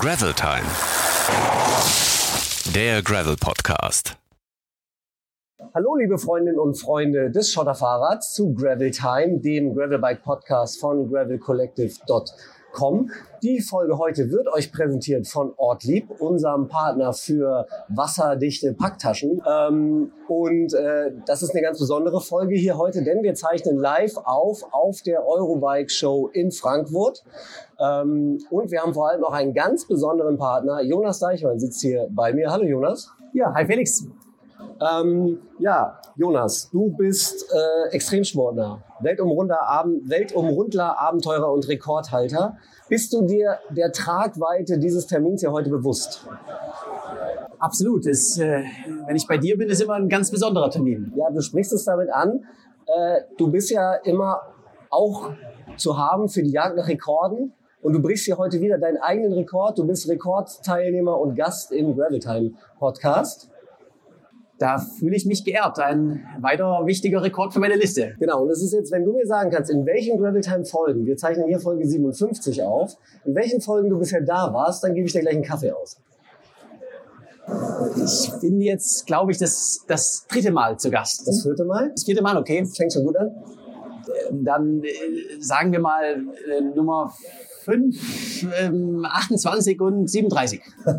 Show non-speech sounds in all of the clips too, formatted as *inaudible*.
Gravel Time. Der Gravel Podcast. Hallo, liebe Freundinnen und Freunde des Schotterfahrrads zu Gravel Time, dem Gravelbike Podcast von gravelcollective.com. Die Folge heute wird euch präsentiert von Ortlieb, unserem Partner für wasserdichte Packtaschen. Ähm, und äh, das ist eine ganz besondere Folge hier heute, denn wir zeichnen live auf auf der Eurobike Show in Frankfurt. Ähm, und wir haben vor allem auch einen ganz besonderen Partner. Jonas Deichmann sitzt hier bei mir. Hallo Jonas. Ja, hi Felix. Ähm, ja, Jonas, du bist äh, Extremsportler, Weltumrunder, Abend, Weltumrundler, Abenteurer und Rekordhalter. Bist du dir der Tragweite dieses Termins hier heute bewusst? Absolut. Ist, äh, wenn ich bei dir bin, ist immer ein ganz besonderer Termin. Ja, du sprichst es damit an. Äh, du bist ja immer auch zu haben für die Jagd nach Rekorden. Und du brichst hier heute wieder deinen eigenen Rekord. Du bist Rekordteilnehmer und Gast im Graveltime Podcast. Da fühle ich mich geehrt. Ein weiter wichtiger Rekord für meine Liste. Genau, und es ist jetzt, wenn du mir sagen kannst, in welchen Graveltime-Folgen, wir zeichnen hier Folge 57 auf, in welchen Folgen du bisher da warst, dann gebe ich dir gleich einen Kaffee aus. Ich bin jetzt, glaube ich, das, das dritte Mal zu Gast. Das vierte Mal? Das vierte Mal, okay. Das fängt schon gut an. Dann äh, sagen wir mal äh, Nummer 5, ähm, 28 und 37. *laughs*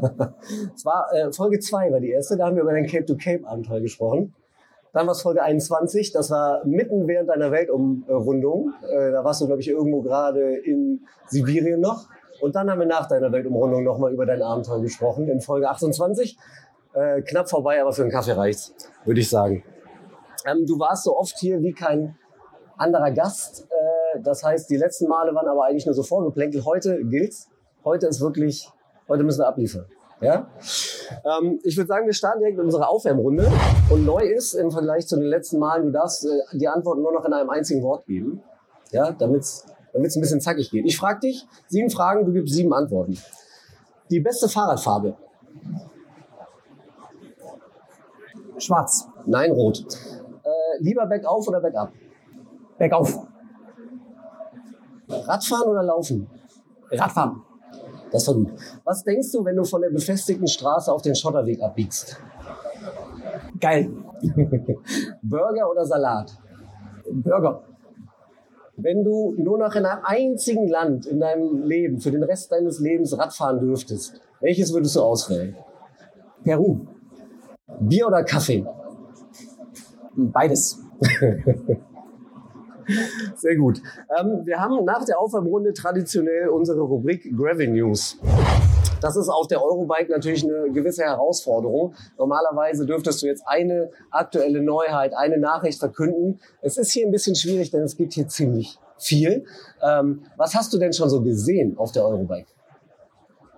Es war äh, Folge 2 war die erste, da haben wir über dein Cape-to-Cape-Abenteuer gesprochen. Dann war es Folge 21, das war mitten während deiner Weltumrundung. Äh, da warst du, glaube ich, irgendwo gerade in Sibirien noch. Und dann haben wir nach deiner Weltumrundung nochmal über dein Abenteuer gesprochen, in Folge 28. Äh, knapp vorbei, aber für einen Kaffee reicht's, würde ich sagen. Ähm, du warst so oft hier wie kein anderer Gast. Äh, das heißt, die letzten Male waren aber eigentlich nur so vorgeplänkelt. Heute gilt's. Heute ist wirklich, heute müssen wir abliefern. Ja? Ähm, ich würde sagen, wir starten direkt mit unserer Aufwärmrunde. Und neu ist im Vergleich zu den letzten Malen, du darfst äh, die Antworten nur noch in einem einzigen Wort geben. Ja, damit's damit's ein bisschen zackig geht. Ich frage dich, sieben Fragen, du gibst sieben Antworten. Die beste Fahrradfarbe? Schwarz. Nein, rot. Äh, lieber bergauf oder bergab? Bergauf. Radfahren oder laufen? Radfahren. Das war gut. Was denkst du, wenn du von der befestigten Straße auf den Schotterweg abbiegst? Geil. *laughs* Burger oder Salat? Burger. Wenn du nur noch in einem einzigen Land in deinem Leben für den Rest deines Lebens Radfahren dürftest, welches würdest du auswählen? Peru. Bier oder Kaffee? Beides. *laughs* Sehr gut. Ähm, wir haben nach der Aufwärmrunde traditionell unsere Rubrik Gravel News. Das ist auf der Eurobike natürlich eine gewisse Herausforderung. Normalerweise dürftest du jetzt eine aktuelle Neuheit, eine Nachricht verkünden. Es ist hier ein bisschen schwierig, denn es gibt hier ziemlich viel. Ähm, was hast du denn schon so gesehen auf der Eurobike?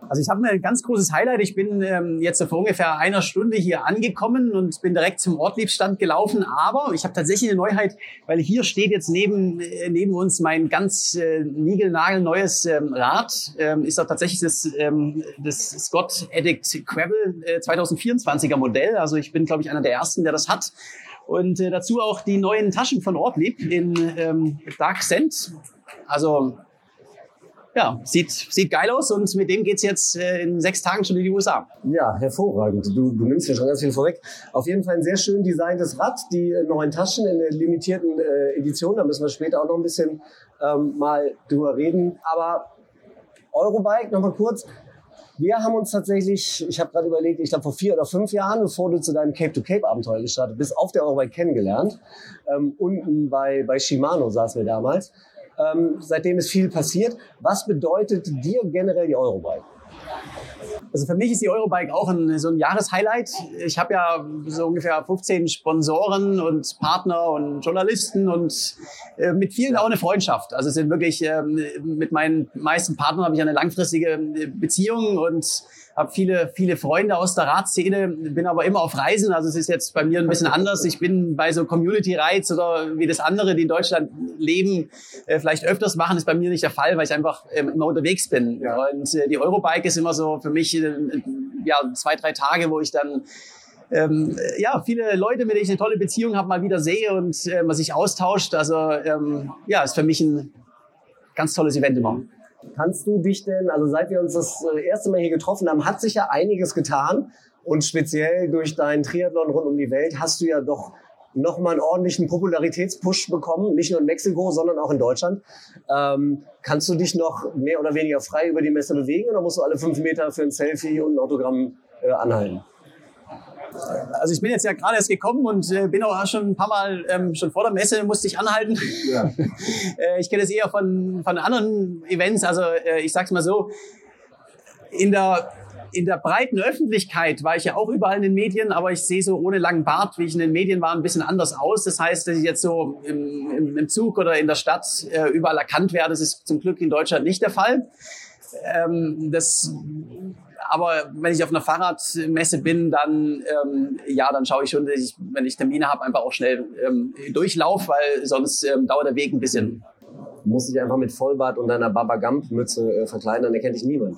Also ich habe ein ganz großes Highlight. Ich bin ähm, jetzt vor ungefähr einer Stunde hier angekommen und bin direkt zum Ortliebstand gelaufen. Aber ich habe tatsächlich eine Neuheit, weil hier steht jetzt neben, äh, neben uns mein ganz äh, niegelnagelneues ähm, Rad. Ähm, ist auch tatsächlich das, ähm, das Scott Addict Gravel äh, 2024er Modell. Also ich bin, glaube ich, einer der Ersten, der das hat. Und äh, dazu auch die neuen Taschen von Ortlieb in ähm, Dark Scent. Also ja, sieht, sieht geil aus und mit dem geht's jetzt äh, in sechs Tagen schon in die USA. Ja, hervorragend. Du, du nimmst hier schon ganz viel vorweg. Auf jeden Fall ein sehr schön designtes Rad, die äh, neuen Taschen in der limitierten äh, Edition. Da müssen wir später auch noch ein bisschen ähm, mal drüber reden. Aber Eurobike, nochmal kurz. Wir haben uns tatsächlich, ich habe gerade überlegt, ich glaube vor vier oder fünf Jahren, bevor du zu deinem Cape-to-Cape-Abenteuer gestartet bist, auf der Eurobike kennengelernt. Ähm, unten bei, bei Shimano saßen wir damals. Ähm, seitdem ist viel passiert. Was bedeutet dir generell die Eurobike? Also für mich ist die Eurobike auch ein, so ein Jahreshighlight. Ich habe ja so ungefähr 15 Sponsoren und Partner und Journalisten und äh, mit vielen auch eine Freundschaft. Also es sind wirklich ähm, mit meinen meisten Partnern habe ich eine langfristige Beziehung und habe viele, viele Freunde aus der Radszene, bin aber immer auf Reisen. Also es ist jetzt bei mir ein bisschen anders. Ich bin bei so Community Rides oder wie das andere, die in Deutschland leben, äh, vielleicht öfters machen, ist bei mir nicht der Fall, weil ich einfach ähm, immer unterwegs bin. Ja. Und äh, die Eurobike ist immer so für mich äh, ja zwei, drei Tage, wo ich dann ähm, ja, viele Leute, mit denen ich eine tolle Beziehung habe, mal wieder sehe und äh, man sich austauscht. Also ähm, ja, ist für mich ein ganz tolles Event immer. Kannst du dich denn, also seit wir uns das äh, erste Mal hier getroffen haben, hat sich ja einiges getan. Und speziell durch deinen Triathlon rund um die Welt hast du ja doch nochmal einen ordentlichen Popularitätspush bekommen, nicht nur in Mexiko, sondern auch in Deutschland. Ähm, kannst du dich noch mehr oder weniger frei über die Messe bewegen oder musst du alle fünf Meter für ein Selfie und ein Autogramm äh, anhalten? Also ich bin jetzt ja gerade erst gekommen und äh, bin auch schon ein paar Mal ähm, schon vor der Messe musste ich anhalten. Ja. *laughs* äh, ich kenne es eher von, von anderen Events. Also äh, ich sag's mal so, in der in der breiten Öffentlichkeit war ich ja auch überall in den Medien, aber ich sehe so ohne langen Bart, wie ich in den Medien war, ein bisschen anders aus. Das heißt, dass ich jetzt so im, im, im Zug oder in der Stadt äh, überall erkannt werde. Das ist zum Glück in Deutschland nicht der Fall. Ähm, das aber wenn ich auf einer Fahrradmesse bin, dann ähm, ja, dann schaue ich schon, dass ich, wenn ich Termine habe, einfach auch schnell ähm, durchlaufe, weil sonst ähm, dauert der Weg ein bisschen. Du musst dich einfach mit Vollbart und deiner Baba Gump Mütze äh, verkleiden, dann erkennt dich niemand.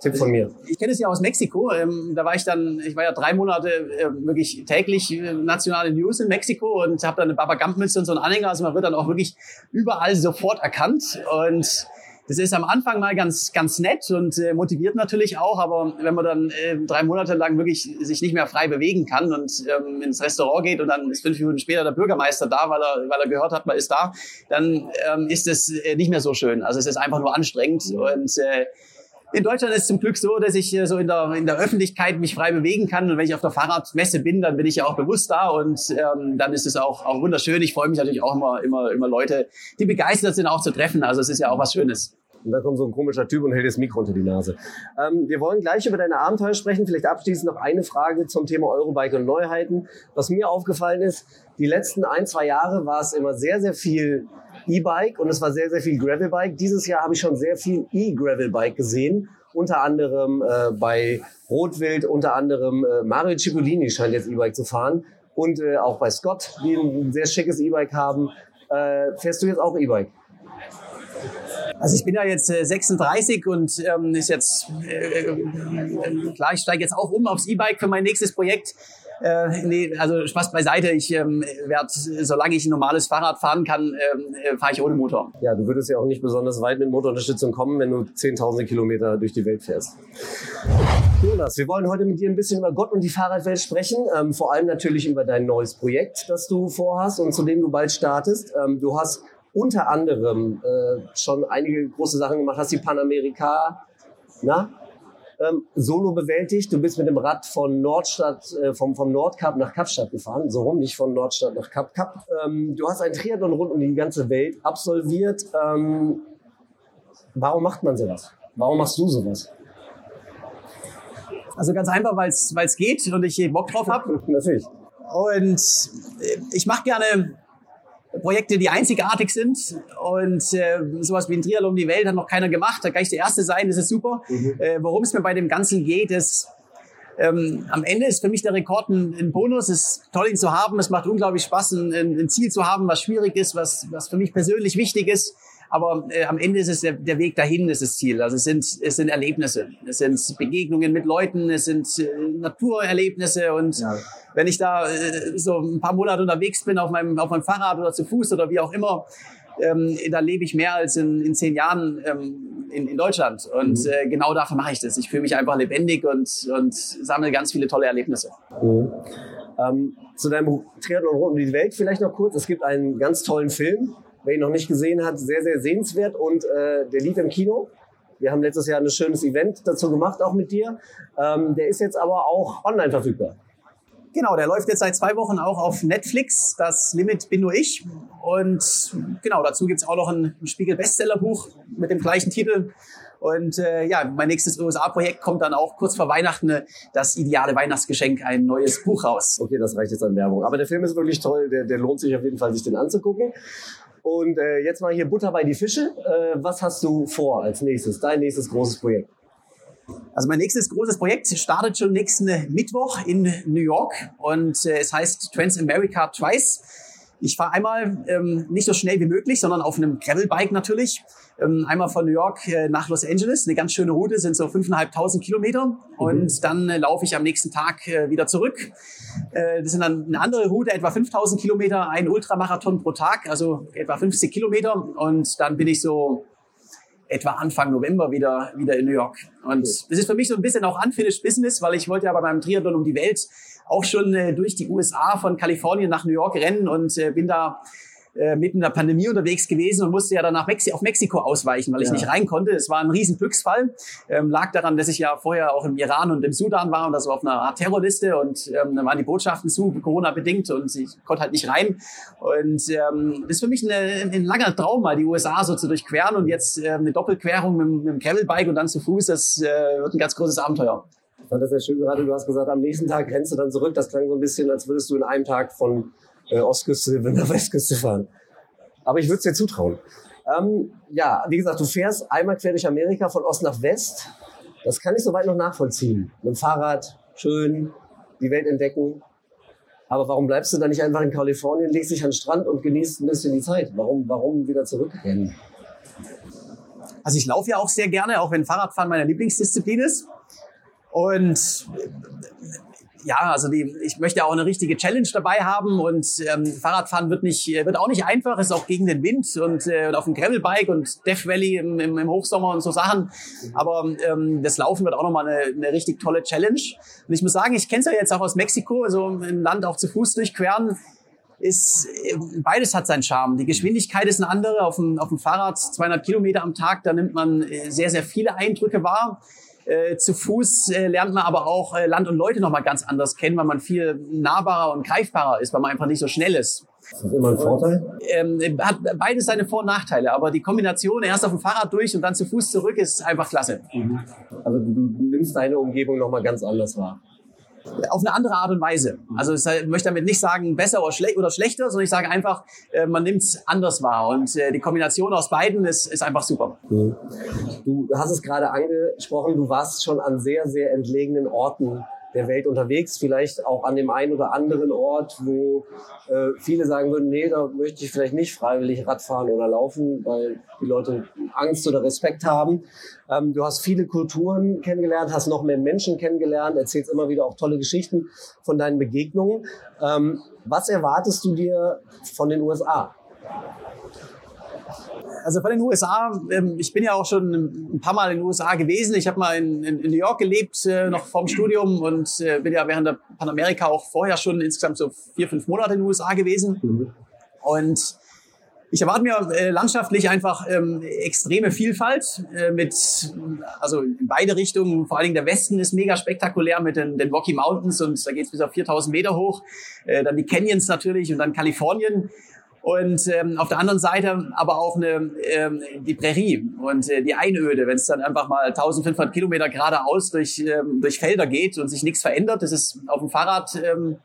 Tipp von mir. Ich kenne es ja aus Mexiko. Ähm, da war ich dann, ich war ja drei Monate äh, wirklich täglich äh, nationale News in Mexiko und habe dann eine Baba Gump Mütze und so einen Anhänger. Also man wird dann auch wirklich überall sofort erkannt und das ist am Anfang mal ganz, ganz nett und äh, motiviert natürlich auch, aber wenn man dann äh, drei Monate lang wirklich sich nicht mehr frei bewegen kann und ähm, ins Restaurant geht und dann ist fünf Minuten später der Bürgermeister da, weil er, weil er gehört hat, man ist da, dann ähm, ist es äh, nicht mehr so schön. Also es ist einfach nur anstrengend und äh, in Deutschland ist es zum Glück so, dass ich so in der, in der Öffentlichkeit mich frei bewegen kann. Und wenn ich auf der Fahrradmesse bin, dann bin ich ja auch bewusst da. Und ähm, dann ist es auch, auch wunderschön. Ich freue mich natürlich auch immer, immer, immer Leute, die begeistert sind, auch zu treffen. Also es ist ja auch was Schönes. Und da kommt so ein komischer Typ und hält das Mikro unter die Nase. Ähm, wir wollen gleich über deine Abenteuer sprechen. Vielleicht abschließend noch eine Frage zum Thema Eurobike und Neuheiten. Was mir aufgefallen ist, die letzten ein, zwei Jahre war es immer sehr, sehr viel E-Bike und es war sehr, sehr viel Gravelbike. Dieses Jahr habe ich schon sehr viel E-Gravelbike gesehen. Unter anderem äh, bei Rotwild, unter anderem äh, Mario Cipollini scheint jetzt E-Bike zu fahren. Und äh, auch bei Scott, die ein sehr schickes E-Bike haben. Äh, fährst du jetzt auch E-Bike? Also ich bin ja jetzt äh, 36 und ähm, ist jetzt äh, äh, klar, ich steige jetzt auch um aufs E-Bike für mein nächstes Projekt. Äh, nee, also Spaß beiseite. Ich ähm, werde, solange ich ein normales Fahrrad fahren kann, ähm, äh, fahre ich ohne Motor. Ja, du würdest ja auch nicht besonders weit mit Motorunterstützung kommen, wenn du 10.000 Kilometer durch die Welt fährst. Jonas, wir wollen heute mit dir ein bisschen über Gott und die Fahrradwelt sprechen. Ähm, vor allem natürlich über dein neues Projekt, das du vorhast und zu dem du bald startest. Ähm, du hast unter anderem äh, schon einige große Sachen gemacht, hast die Panamerika na, ähm, solo bewältigt. Du bist mit dem Rad von Nordstadt, äh, vom, vom Nordkap nach Kapstadt gefahren, so rum, nicht von Nordstadt nach Kap Kap. Ähm, du hast ein Triathlon rund um die ganze Welt absolviert. Ähm, warum macht man sowas? Warum machst du sowas? Also ganz einfach, weil es geht und ich Bock drauf habe. *laughs* Natürlich. Und ich mache gerne Projekte, die einzigartig sind und äh, sowas wie ein Triathlon um die Welt hat noch keiner gemacht. Da kann ich der Erste sein, das ist super. Mhm. Äh, worum es mir bei dem Ganzen geht, ist, ähm, am Ende ist für mich der Rekord ein, ein Bonus. Es ist toll, ihn zu haben. Es macht unglaublich Spaß, ein, ein Ziel zu haben, was schwierig ist, was, was für mich persönlich wichtig ist. Aber äh, am Ende ist es der, der Weg dahin, ist das Ziel. Also es sind, es sind Erlebnisse, es sind Begegnungen mit Leuten, es sind äh, Naturerlebnisse. Und ja. wenn ich da äh, so ein paar Monate unterwegs bin auf meinem, auf meinem Fahrrad oder zu Fuß oder wie auch immer, ähm, da lebe ich mehr als in, in zehn Jahren ähm, in, in Deutschland. Und mhm. äh, genau dafür mache ich das. Ich fühle mich einfach lebendig und, und sammle ganz viele tolle Erlebnisse. Mhm. Ähm, zu deinem Triathlon rund um die Welt vielleicht noch kurz. Es gibt einen ganz tollen Film, Wer ihn noch nicht gesehen hat, sehr, sehr sehenswert und äh, der lief im Kino. Wir haben letztes Jahr ein schönes Event dazu gemacht, auch mit dir. Ähm, der ist jetzt aber auch online verfügbar. Genau, der läuft jetzt seit zwei Wochen auch auf Netflix. Das Limit bin nur ich. Und genau, dazu gibt's auch noch ein Spiegel-Bestsellerbuch mit dem gleichen Titel. Und äh, ja, mein nächstes USA-Projekt kommt dann auch kurz vor Weihnachten, das ideale Weihnachtsgeschenk, ein neues Buch raus. Okay, das reicht jetzt an Werbung. Aber der Film ist wirklich toll, der, der lohnt sich auf jeden Fall, sich den anzugucken. Und äh, jetzt mal hier Butter bei die Fische. Äh, was hast du vor als nächstes, dein nächstes großes Projekt? Also mein nächstes großes Projekt startet schon nächsten Mittwoch in New York und äh, es heißt Transamerica Twice. Ich fahre einmal ähm, nicht so schnell wie möglich, sondern auf einem Gravelbike natürlich. Ähm, einmal von New York äh, nach Los Angeles. Eine ganz schöne Route, sind so 5.500 Kilometer. Mhm. Und dann äh, laufe ich am nächsten Tag äh, wieder zurück. Äh, das sind dann eine andere Route, etwa 5.000 Kilometer, ein Ultramarathon pro Tag, also etwa 50 Kilometer. Und dann bin ich so etwa Anfang November wieder, wieder in New York. Und das ist für mich so ein bisschen auch unfinished business, weil ich wollte ja bei meinem Triathlon um die Welt auch schon äh, durch die USA von Kalifornien nach New York rennen und äh, bin da äh, mitten in der Pandemie unterwegs gewesen und musste ja dann nach Mexi auf Mexiko ausweichen, weil ich ja. nicht rein konnte. Es war ein riesen Glücksfall. Ähm, lag daran, dass ich ja vorher auch im Iran und im Sudan war und das war auf einer Art Terrorliste und ähm, dann waren die Botschaften zu, Corona bedingt und ich konnte halt nicht rein. Und ähm, das ist für mich eine, ein langer Traum, mal die USA so zu durchqueren und jetzt äh, eine Doppelquerung mit, mit dem Gravelbike und dann zu Fuß, das äh, wird ein ganz großes Abenteuer. Fand das sehr schön gerade. Du hast gesagt, am nächsten Tag rennst du dann zurück. Das klang so ein bisschen, als würdest du in einem Tag von äh, Ostküste *laughs* nach Westküste fahren. Aber ich würde es dir zutrauen. Ähm, ja, wie gesagt, du fährst einmal quer durch Amerika von Ost nach West. Das kann ich soweit noch nachvollziehen. Mit dem Fahrrad, schön, die Welt entdecken. Aber warum bleibst du dann nicht einfach in Kalifornien, legst dich an den Strand und genießt ein bisschen die Zeit? Warum, warum wieder zurückrennen? Also ich laufe ja auch sehr gerne, auch wenn Fahrradfahren meine Lieblingsdisziplin ist. Und ja, also die, ich möchte auch eine richtige Challenge dabei haben und ähm, Fahrradfahren wird nicht, wird auch nicht einfach, ist auch gegen den Wind und, äh, und auf dem Gravelbike und Death Valley im, im, im Hochsommer und so Sachen. Aber ähm, das Laufen wird auch nochmal eine, eine richtig tolle Challenge. Und ich muss sagen, ich kenne es ja jetzt auch aus Mexiko, also im Land auch zu Fuß durchqueren ist, beides hat seinen Charme. Die Geschwindigkeit ist eine andere. Auf dem, auf dem Fahrrad 200 Kilometer am Tag, da nimmt man äh, sehr, sehr viele Eindrücke wahr. Äh, zu Fuß äh, lernt man aber auch äh, Land und Leute nochmal ganz anders kennen, weil man viel nahbarer und greifbarer ist, weil man einfach nicht so schnell ist. Ist das immer ein Vorteil? Ähm, hat beides seine Vor- und Nachteile, aber die Kombination erst auf dem Fahrrad durch und dann zu Fuß zurück ist einfach klasse. Mhm. Also du, du nimmst deine Umgebung nochmal ganz anders wahr auf eine andere Art und Weise. Also ich möchte damit nicht sagen besser oder, schle oder schlechter, sondern ich sage einfach, äh, man nimmt es anders wahr. Und äh, die Kombination aus beiden ist, ist einfach super. Mhm. Du hast es gerade angesprochen, du warst schon an sehr, sehr entlegenen Orten der Welt unterwegs, vielleicht auch an dem einen oder anderen Ort, wo äh, viele sagen würden, nee, da möchte ich vielleicht nicht freiwillig Radfahren oder laufen, weil die Leute Angst oder Respekt haben. Ähm, du hast viele Kulturen kennengelernt, hast noch mehr Menschen kennengelernt, erzählst immer wieder auch tolle Geschichten von deinen Begegnungen. Ähm, was erwartest du dir von den USA? Also von den USA, ähm, ich bin ja auch schon ein paar Mal in den USA gewesen. Ich habe mal in, in, in, New York gelebt, äh, noch vorm Studium und äh, bin ja während der Panamerika auch vorher schon insgesamt so vier, fünf Monate in den USA gewesen. Mhm. Und ich erwarte mir äh, landschaftlich einfach ähm, extreme Vielfalt mit, also in beide Richtungen. Vor allen Dingen der Westen ist mega spektakulär mit den, den Rocky Mountains und da geht es bis auf 4000 Meter hoch. Dann die Canyons natürlich und dann Kalifornien. Und ähm, auf der anderen Seite aber auch eine, ähm, die Prärie und äh, die Einöde, wenn es dann einfach mal 1500 Kilometer geradeaus durch, ähm, durch Felder geht und sich nichts verändert. Das ist auf dem Fahrrad ähm,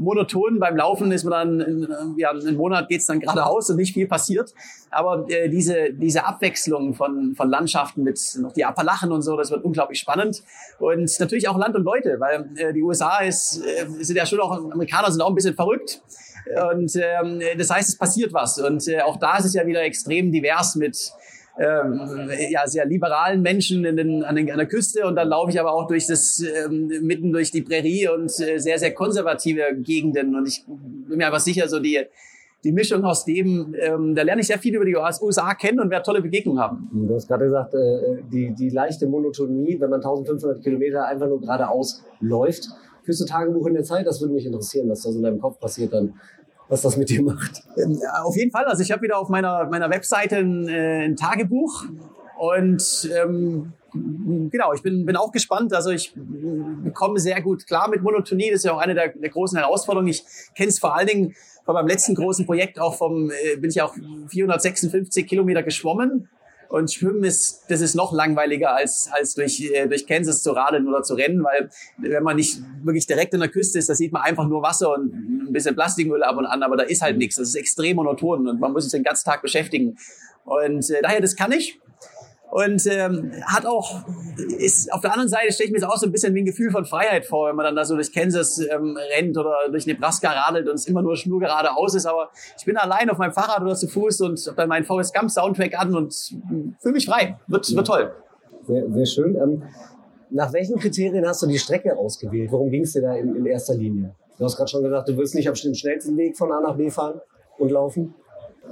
monoton. Beim Laufen ist man dann, in, ja, einen Monat geht's dann geradeaus und nicht viel passiert. Aber äh, diese, diese Abwechslung von, von Landschaften mit noch die Appalachen und so, das wird unglaublich spannend. Und natürlich auch Land und Leute, weil äh, die USA ist, äh, sind ja schon auch, Amerikaner sind auch ein bisschen verrückt. Und ähm, das heißt, es passiert was. Und äh, auch da ist es ja wieder extrem divers mit ähm, ja, sehr liberalen Menschen in den, an, den, an der Küste und dann laufe ich aber auch durch das ähm, mitten durch die Prärie und äh, sehr, sehr konservative Gegenden. Und ich bin mir einfach sicher, so die, die Mischung aus dem, ähm, da lerne ich sehr viel über die USA kennen und werde tolle Begegnungen haben. Du hast gerade gesagt, äh, die, die leichte Monotonie, wenn man 1500 Kilometer einfach nur geradeaus läuft. Führst du Tagebuch in der Zeit? Das würde mich interessieren, was da so in deinem Kopf passiert dann was das mit dir macht. Ähm, auf jeden Fall. Also ich habe wieder auf meiner, meiner Webseite ein, äh, ein Tagebuch und ähm, genau, ich bin, bin auch gespannt. Also ich komme sehr gut klar mit Monotonie. Das ist ja auch eine der, der großen Herausforderungen. Ich kenne es vor allen Dingen von meinem letzten großen Projekt auch vom, äh, bin ich auch 456 Kilometer geschwommen und Schwimmen ist, das ist noch langweiliger als, als durch, äh, durch Kansas zu radeln oder zu rennen, weil wenn man nicht wirklich direkt an der Küste ist, da sieht man einfach nur Wasser und ein bisschen Plastikmüll ab und an, aber da ist halt nichts. Das ist extrem monoton und man muss sich den ganzen Tag beschäftigen. Und äh, daher, das kann ich. Und ähm, hat auch, ist auf der anderen Seite stelle ich mir das auch so ein bisschen wie ein Gefühl von Freiheit vor, wenn man dann da so durch Kansas ähm, rennt oder durch Nebraska radelt und es immer nur schnur geradeaus ist. Aber ich bin allein auf meinem Fahrrad oder zu Fuß und habe dann meinen Forrest Gump Soundtrack an und fühle mich frei. Wird, wird toll. Sehr, sehr schön. Ähm, nach welchen Kriterien hast du die Strecke ausgewählt? Worum ging es dir da in, in erster Linie? Du hast gerade schon gesagt, du willst nicht auf dem schnellsten Weg von A nach B fahren und laufen.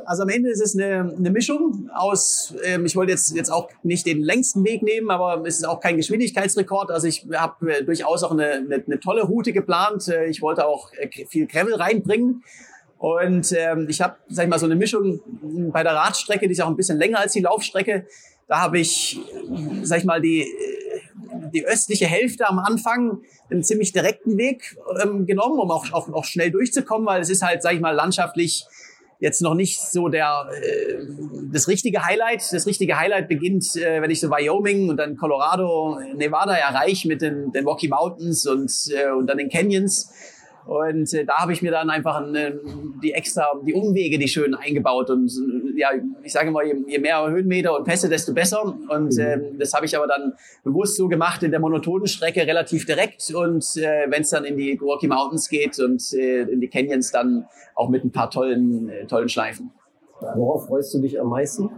Also am Ende ist es eine, eine Mischung aus, ähm, ich wollte jetzt, jetzt auch nicht den längsten Weg nehmen, aber es ist auch kein Geschwindigkeitsrekord. Also ich habe äh, durchaus auch eine, eine, eine tolle Route geplant. Äh, ich wollte auch äh, viel Gravel reinbringen. Und ähm, ich habe, sag ich mal, so eine Mischung bei der Radstrecke, die ist auch ein bisschen länger als die Laufstrecke. Da habe ich, sag ich mal, die, die östliche Hälfte am Anfang einen ziemlich direkten Weg ähm, genommen, um auch, auch, auch schnell durchzukommen, weil es ist halt, sag ich mal, landschaftlich jetzt noch nicht so der äh, das richtige Highlight. Das richtige Highlight beginnt, äh, wenn ich so Wyoming und dann Colorado, Nevada erreiche mit den, den Rocky Mountains und, äh, und dann den Canyons. Und äh, da habe ich mir dann einfach eine, die extra, die Umwege, die schön eingebaut. Und ja, ich sage mal, je, je mehr Höhenmeter und Pässe, desto besser. Und mhm. äh, das habe ich aber dann bewusst so gemacht in der monotonen Strecke, relativ direkt. Und äh, wenn es dann in die Rocky Mountains geht und äh, in die Canyons, dann auch mit ein paar tollen, äh, tollen Schleifen. Worauf freust du dich am meisten?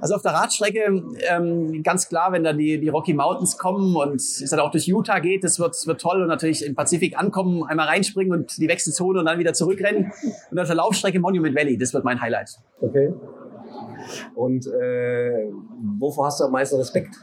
Also auf der Radstrecke ähm, ganz klar, wenn dann die, die Rocky Mountains kommen und es dann auch durch Utah geht, das wird, wird toll und natürlich im Pazifik ankommen, einmal reinspringen und die Wechselzone und dann wieder zurückrennen. Und auf der Laufstrecke Monument Valley, das wird mein Highlight. Okay. Und äh, wovor hast du am meisten Respekt?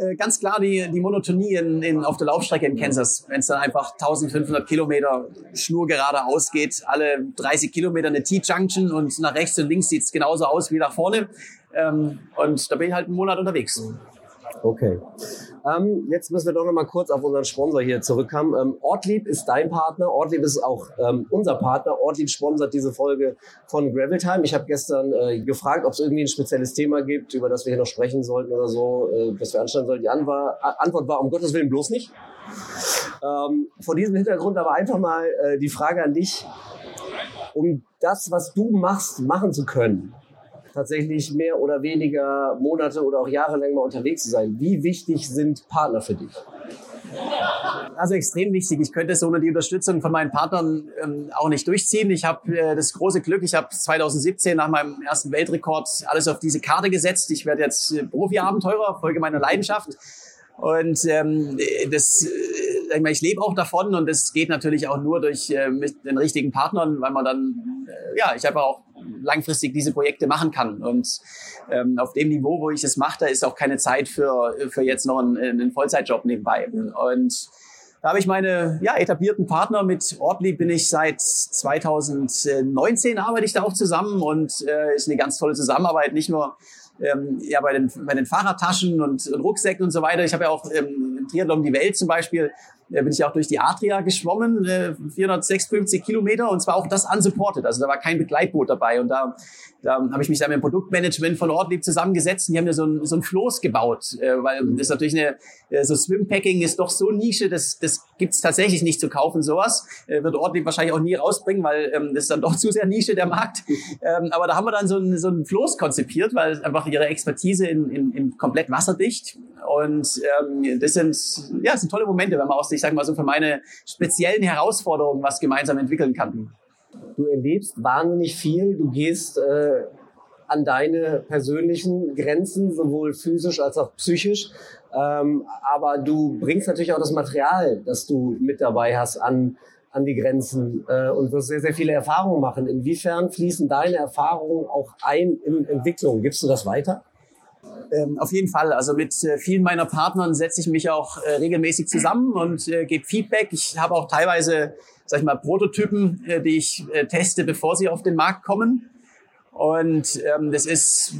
Äh, ganz klar die, die Monotonie in, in, auf der Laufstrecke in Kansas. Wenn es dann einfach 1500 Kilometer schnurgerade ausgeht, alle 30 Kilometer eine T-Junction und nach rechts und links sieht es genauso aus wie nach vorne. Ähm, und da bin ich halt einen Monat unterwegs. Okay. Ähm, jetzt müssen wir doch noch mal kurz auf unseren Sponsor hier zurückkommen. Ähm, Ortlieb ist dein Partner. Ortlieb ist auch ähm, unser Partner. Ortlieb sponsert diese Folge von Gravel Time. Ich habe gestern äh, gefragt, ob es irgendwie ein spezielles Thema gibt, über das wir hier noch sprechen sollten oder so, äh, das wir anstellen sollten. Die Antwort war um Gottes Willen bloß nicht. Ähm, vor diesem Hintergrund aber einfach mal äh, die Frage an dich, um das, was du machst, machen zu können tatsächlich mehr oder weniger Monate oder auch Jahre lang mal unterwegs zu sein. Wie wichtig sind Partner für dich? Also extrem wichtig. Ich könnte es ohne die Unterstützung von meinen Partnern ähm, auch nicht durchziehen. Ich habe äh, das große Glück, ich habe 2017 nach meinem ersten Weltrekord alles auf diese Karte gesetzt. Ich werde jetzt äh, Profi-Abenteurer, folge meiner Leidenschaft. Und ähm, das, äh, ich lebe auch davon und das geht natürlich auch nur durch äh, mit den richtigen Partnern, weil man dann, äh, ja, ich habe auch langfristig diese Projekte machen kann. Und ähm, auf dem Niveau, wo ich es mache, da ist auch keine Zeit für, für jetzt noch einen, einen Vollzeitjob nebenbei. Und da habe ich meine ja, etablierten Partner. Mit Ortlieb bin ich seit 2019 arbeite ich da auch zusammen und äh, ist eine ganz tolle Zusammenarbeit. Nicht nur ähm, ja, bei, den, bei den Fahrradtaschen und, und Rucksäcken und so weiter. Ich habe ja auch ähm, Triathlon die Welt zum Beispiel äh, bin ich auch durch die Adria geschwommen, äh, 456 Kilometer und zwar auch das unsupported. Also da war kein Begleitboot dabei und da, da habe ich mich da mit dem Produktmanagement von Ortlieb zusammengesetzt und die haben mir so ein, so ein Floß gebaut, äh, weil das ist natürlich eine, äh, so Swimpacking ist doch so Nische, das, das gibt's tatsächlich nicht zu kaufen, sowas. Äh, wird Ortlieb wahrscheinlich auch nie rausbringen, weil ähm, das ist dann doch *laughs* zu sehr Nische, der Markt. Ähm, aber da haben wir dann so ein, so ein Floß konzipiert, weil einfach ihre Expertise in, in, in komplett wasserdicht und ähm, das sind, ja, das sind tolle Momente, wenn man aus, ich sage mal so, für meine speziellen Herausforderungen was gemeinsam entwickeln kann. Du erlebst wahnsinnig viel, du gehst äh, an deine persönlichen Grenzen, sowohl physisch als auch psychisch. Ähm, aber du bringst natürlich auch das Material, das du mit dabei hast, an, an die Grenzen äh, und wirst sehr, sehr viele Erfahrungen machen. Inwiefern fließen deine Erfahrungen auch ein in Entwicklung? Gibst du das weiter? Ähm, auf jeden Fall. Also mit äh, vielen meiner Partnern setze ich mich auch äh, regelmäßig zusammen und äh, gebe Feedback. Ich habe auch teilweise, sag ich mal, Prototypen, äh, die ich äh, teste, bevor sie auf den Markt kommen. Und ähm, das ist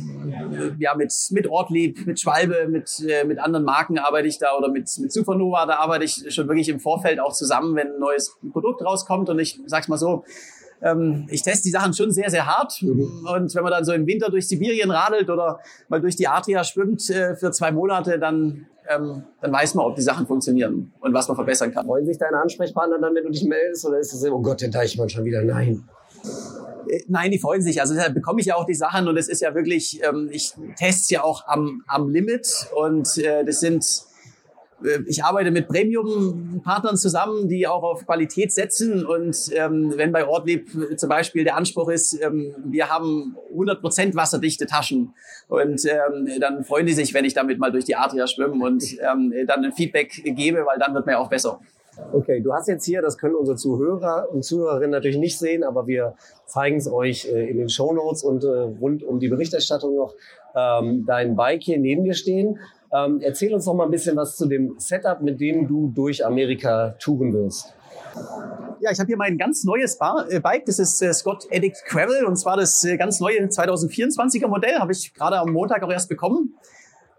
ja mit mit Ortlieb, mit Schwalbe, mit äh, mit anderen Marken arbeite ich da oder mit mit Supernova, da arbeite ich schon wirklich im Vorfeld auch zusammen, wenn ein neues Produkt rauskommt. Und ich sag's mal so, ähm, ich teste die Sachen schon sehr, sehr hart. Mhm. Und wenn man dann so im Winter durch Sibirien radelt oder mal durch die Adria schwimmt äh, für zwei Monate, dann, ähm, dann weiß man, ob die Sachen funktionieren und was man verbessern kann. Freuen sich deine Ansprechpartner dann, wenn du dich meldest? Oder ist es, oh Gott, den Deichmann schon wieder? Nein. Äh, nein, die freuen sich. Also deshalb bekomme ich ja auch die Sachen und es ist ja wirklich, ähm, ich teste ja auch am, am Limit und äh, das sind ich arbeite mit Premium-Partnern zusammen, die auch auf Qualität setzen. Und ähm, wenn bei Ortlieb zum Beispiel der Anspruch ist, ähm, wir haben 100% wasserdichte Taschen. Und ähm, dann freuen die sich, wenn ich damit mal durch die Adria schwimme und ähm, dann ein Feedback gebe, weil dann wird mir auch besser. Okay, du hast jetzt hier, das können unsere Zuhörer und Zuhörerinnen natürlich nicht sehen, aber wir zeigen es euch äh, in den Show Notes und äh, rund um die Berichterstattung noch ähm, dein Bike hier neben dir stehen. Ähm, erzähl uns noch mal ein bisschen was zu dem Setup, mit dem du durch Amerika touren wirst. Ja, ich habe hier mein ganz neues Bar, äh, Bike. Das ist äh, Scott Addict Gravel und zwar das äh, ganz neue 2024er Modell. Habe ich gerade am Montag auch erst bekommen.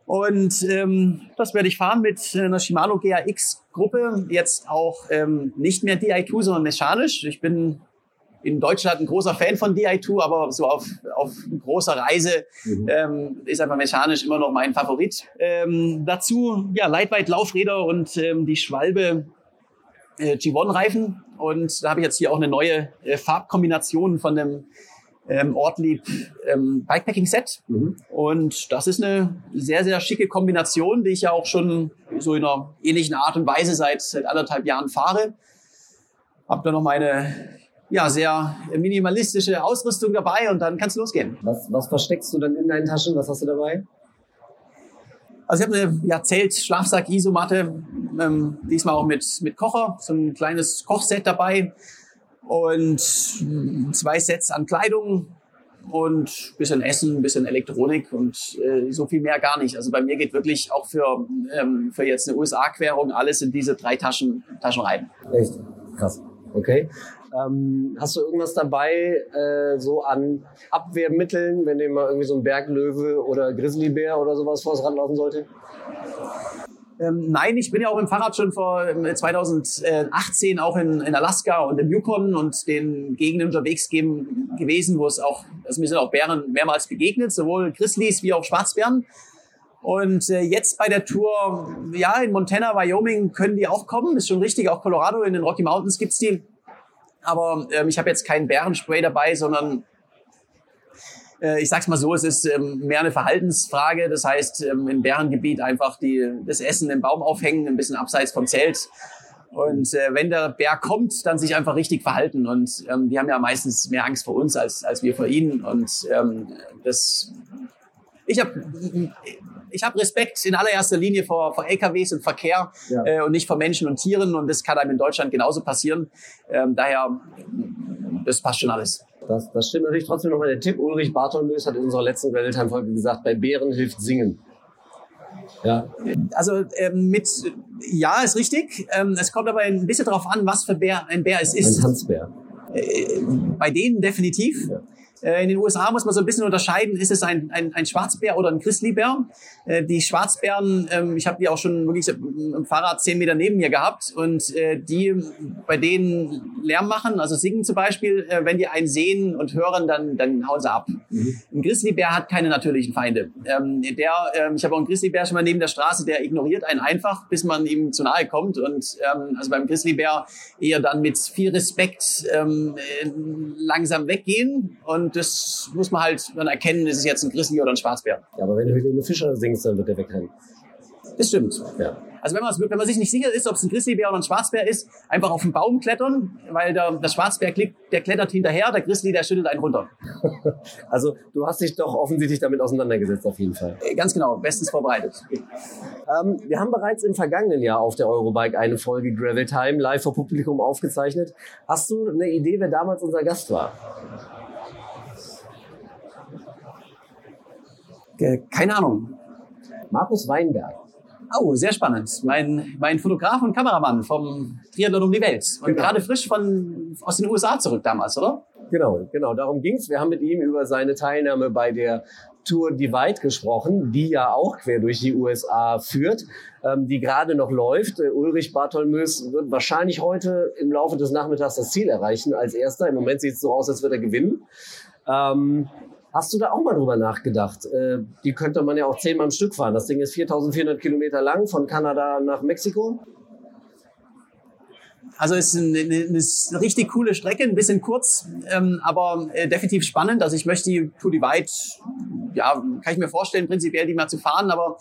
Und ähm, das werde ich fahren mit einer Shimano GAX-Gruppe. Jetzt auch ähm, nicht mehr Di2, sondern mechanisch. Ich bin in Deutschland ein großer Fan von Di2, aber so auf, auf großer Reise mhm. ähm, ist einfach mechanisch immer noch mein Favorit. Ähm, dazu ja Lightweight Laufräder und ähm, die Schwalbe äh, G1-Reifen. Und da habe ich jetzt hier auch eine neue äh, Farbkombination von dem ähm, Ortlieb ähm, Bikepacking-Set. Mhm. Und das ist eine sehr, sehr schicke Kombination, die ich ja auch schon so in einer ähnlichen Art und Weise seit, seit anderthalb Jahren fahre. Hab da noch meine ja, sehr minimalistische Ausrüstung dabei und dann kann es losgehen. Was, was versteckst du dann in deinen Taschen? Was hast du dabei? Also ich habe eine ja, Zelt, Schlafsack, Isomatte, ähm, diesmal auch mit, mit Kocher, so ein kleines Kochset dabei und zwei Sets an Kleidung und bisschen Essen, bisschen Elektronik und äh, so viel mehr gar nicht. Also bei mir geht wirklich auch für, ähm, für jetzt eine USA-Querung alles in diese drei Taschen, Taschen rein. Echt? Krass. Okay. Ähm, hast du irgendwas dabei, äh, so an Abwehrmitteln, wenn dir mal irgendwie so ein Berglöwe oder Grizzlybär oder sowas vors Rand laufen sollte? Ähm, nein, ich bin ja auch im Fahrrad schon vor 2018 ähm, auch in, in Alaska und im Yukon und den Gegenden unterwegs geben, gewesen, wo es auch, also mir sind auch Bären mehrmals begegnet, sowohl Grizzlies wie auch Schwarzbären. Und äh, jetzt bei der Tour, ja, in Montana, Wyoming können die auch kommen, ist schon richtig, auch Colorado, in den Rocky Mountains gibt's die. Aber ähm, ich habe jetzt kein Bärenspray dabei, sondern äh, ich sag's mal so, es ist ähm, mehr eine Verhaltensfrage. Das heißt, ähm, im Bärengebiet einfach die, das Essen im Baum aufhängen, ein bisschen abseits vom Zelt. Und äh, wenn der Bär kommt, dann sich einfach richtig verhalten. Und ähm, die haben ja meistens mehr Angst vor uns als, als wir vor ihnen. Und ähm, das, ich habe ich hab Respekt in allererster Linie vor, vor LKWs und Verkehr ja. äh, und nicht vor Menschen und Tieren. Und das kann einem in Deutschland genauso passieren. Ähm, daher, das passt schon alles. Das, das stimmt natürlich trotzdem nochmal der Tipp. Ulrich Bartholmös hat in unserer letzten Weltime-Folge gesagt, bei Bären hilft Singen. Ja. Also ähm, mit ja ist richtig. Ähm, es kommt aber ein bisschen darauf an, was für Bär ein Bär es ist. Ein Tanzbär. Äh, bei denen definitiv. Ja. Äh, in den USA muss man so ein bisschen unterscheiden, ist es ein, ein, ein Schwarzbär oder ein Grizzlybär. Äh, die Schwarzbären, ähm, ich habe die auch schon wirklich im Fahrrad zehn Meter neben mir gehabt und äh, die bei denen Lärm machen, also singen zum Beispiel, wenn die einen sehen und hören, dann, dann hauen sie ab. Mhm. Ein Grizzlybär hat keine natürlichen Feinde. Ähm, der, ähm, ich habe auch einen Grizzlybär schon mal neben der Straße, der ignoriert einen einfach, bis man ihm zu nahe kommt und also beim Grizzlybär eher dann mit viel Respekt langsam weggehen und das muss man halt dann erkennen, ist es jetzt ein Grizzly oder ein Schwarzbär. Ja, aber wenn du einem Fischer singst, dann wird der wegrennen. Das stimmt. Ja. Also wenn man, wenn man sich nicht sicher ist, ob es ein Grizzlybär oder ein Schwarzbär ist, einfach auf den Baum klettern, weil der, der Schwarzbär der klettert hinterher, der Grizzly, der schüttelt einen runter. *laughs* also du hast dich doch offensichtlich damit auseinandergesetzt auf jeden Fall. Äh, ganz genau, bestens vorbereitet. Ähm, wir haben bereits im vergangenen Jahr auf der Eurobike eine Folge Gravel Time live vor Publikum aufgezeichnet. Hast du eine Idee, wer damals unser Gast war? Keine Ahnung. Markus Weinberg. Oh, sehr spannend. Mein, mein Fotograf und Kameramann vom Triathlon um die Welt. Und genau. gerade frisch von, aus den USA zurück damals, oder? Genau, genau. Darum ging's. Wir haben mit ihm über seine Teilnahme bei der Tour Divide gesprochen, die ja auch quer durch die USA führt, ähm, die gerade noch läuft. Äh, Ulrich Bartholmös wird wahrscheinlich heute im Laufe des Nachmittags das Ziel erreichen als erster. Im Moment sieht es so aus, als würde er gewinnen. Ähm, Hast du da auch mal drüber nachgedacht? Äh, die könnte man ja auch zehnmal am Stück fahren. Das Ding ist 4400 Kilometer lang von Kanada nach Mexiko. Also es ist eine, eine, eine richtig coole Strecke, ein bisschen kurz, ähm, aber äh, definitiv spannend. Also ich möchte die Tour Divide, ja, kann ich mir vorstellen, prinzipiell die mal zu fahren, aber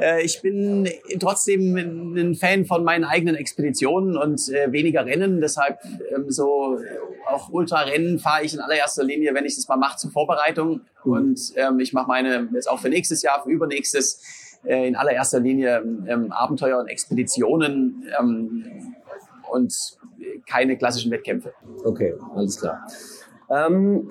äh, ich bin trotzdem ein Fan von meinen eigenen Expeditionen und äh, weniger Rennen. Deshalb ähm, so auch Ultrarennen fahre ich in allererster Linie, wenn ich das mal mache, zur Vorbereitung. Mhm. Und ähm, ich mache meine jetzt auch für nächstes Jahr, für übernächstes äh, in allererster Linie ähm, Abenteuer und Expeditionen. Ähm, und keine klassischen Wettkämpfe. Okay, alles klar. Ähm,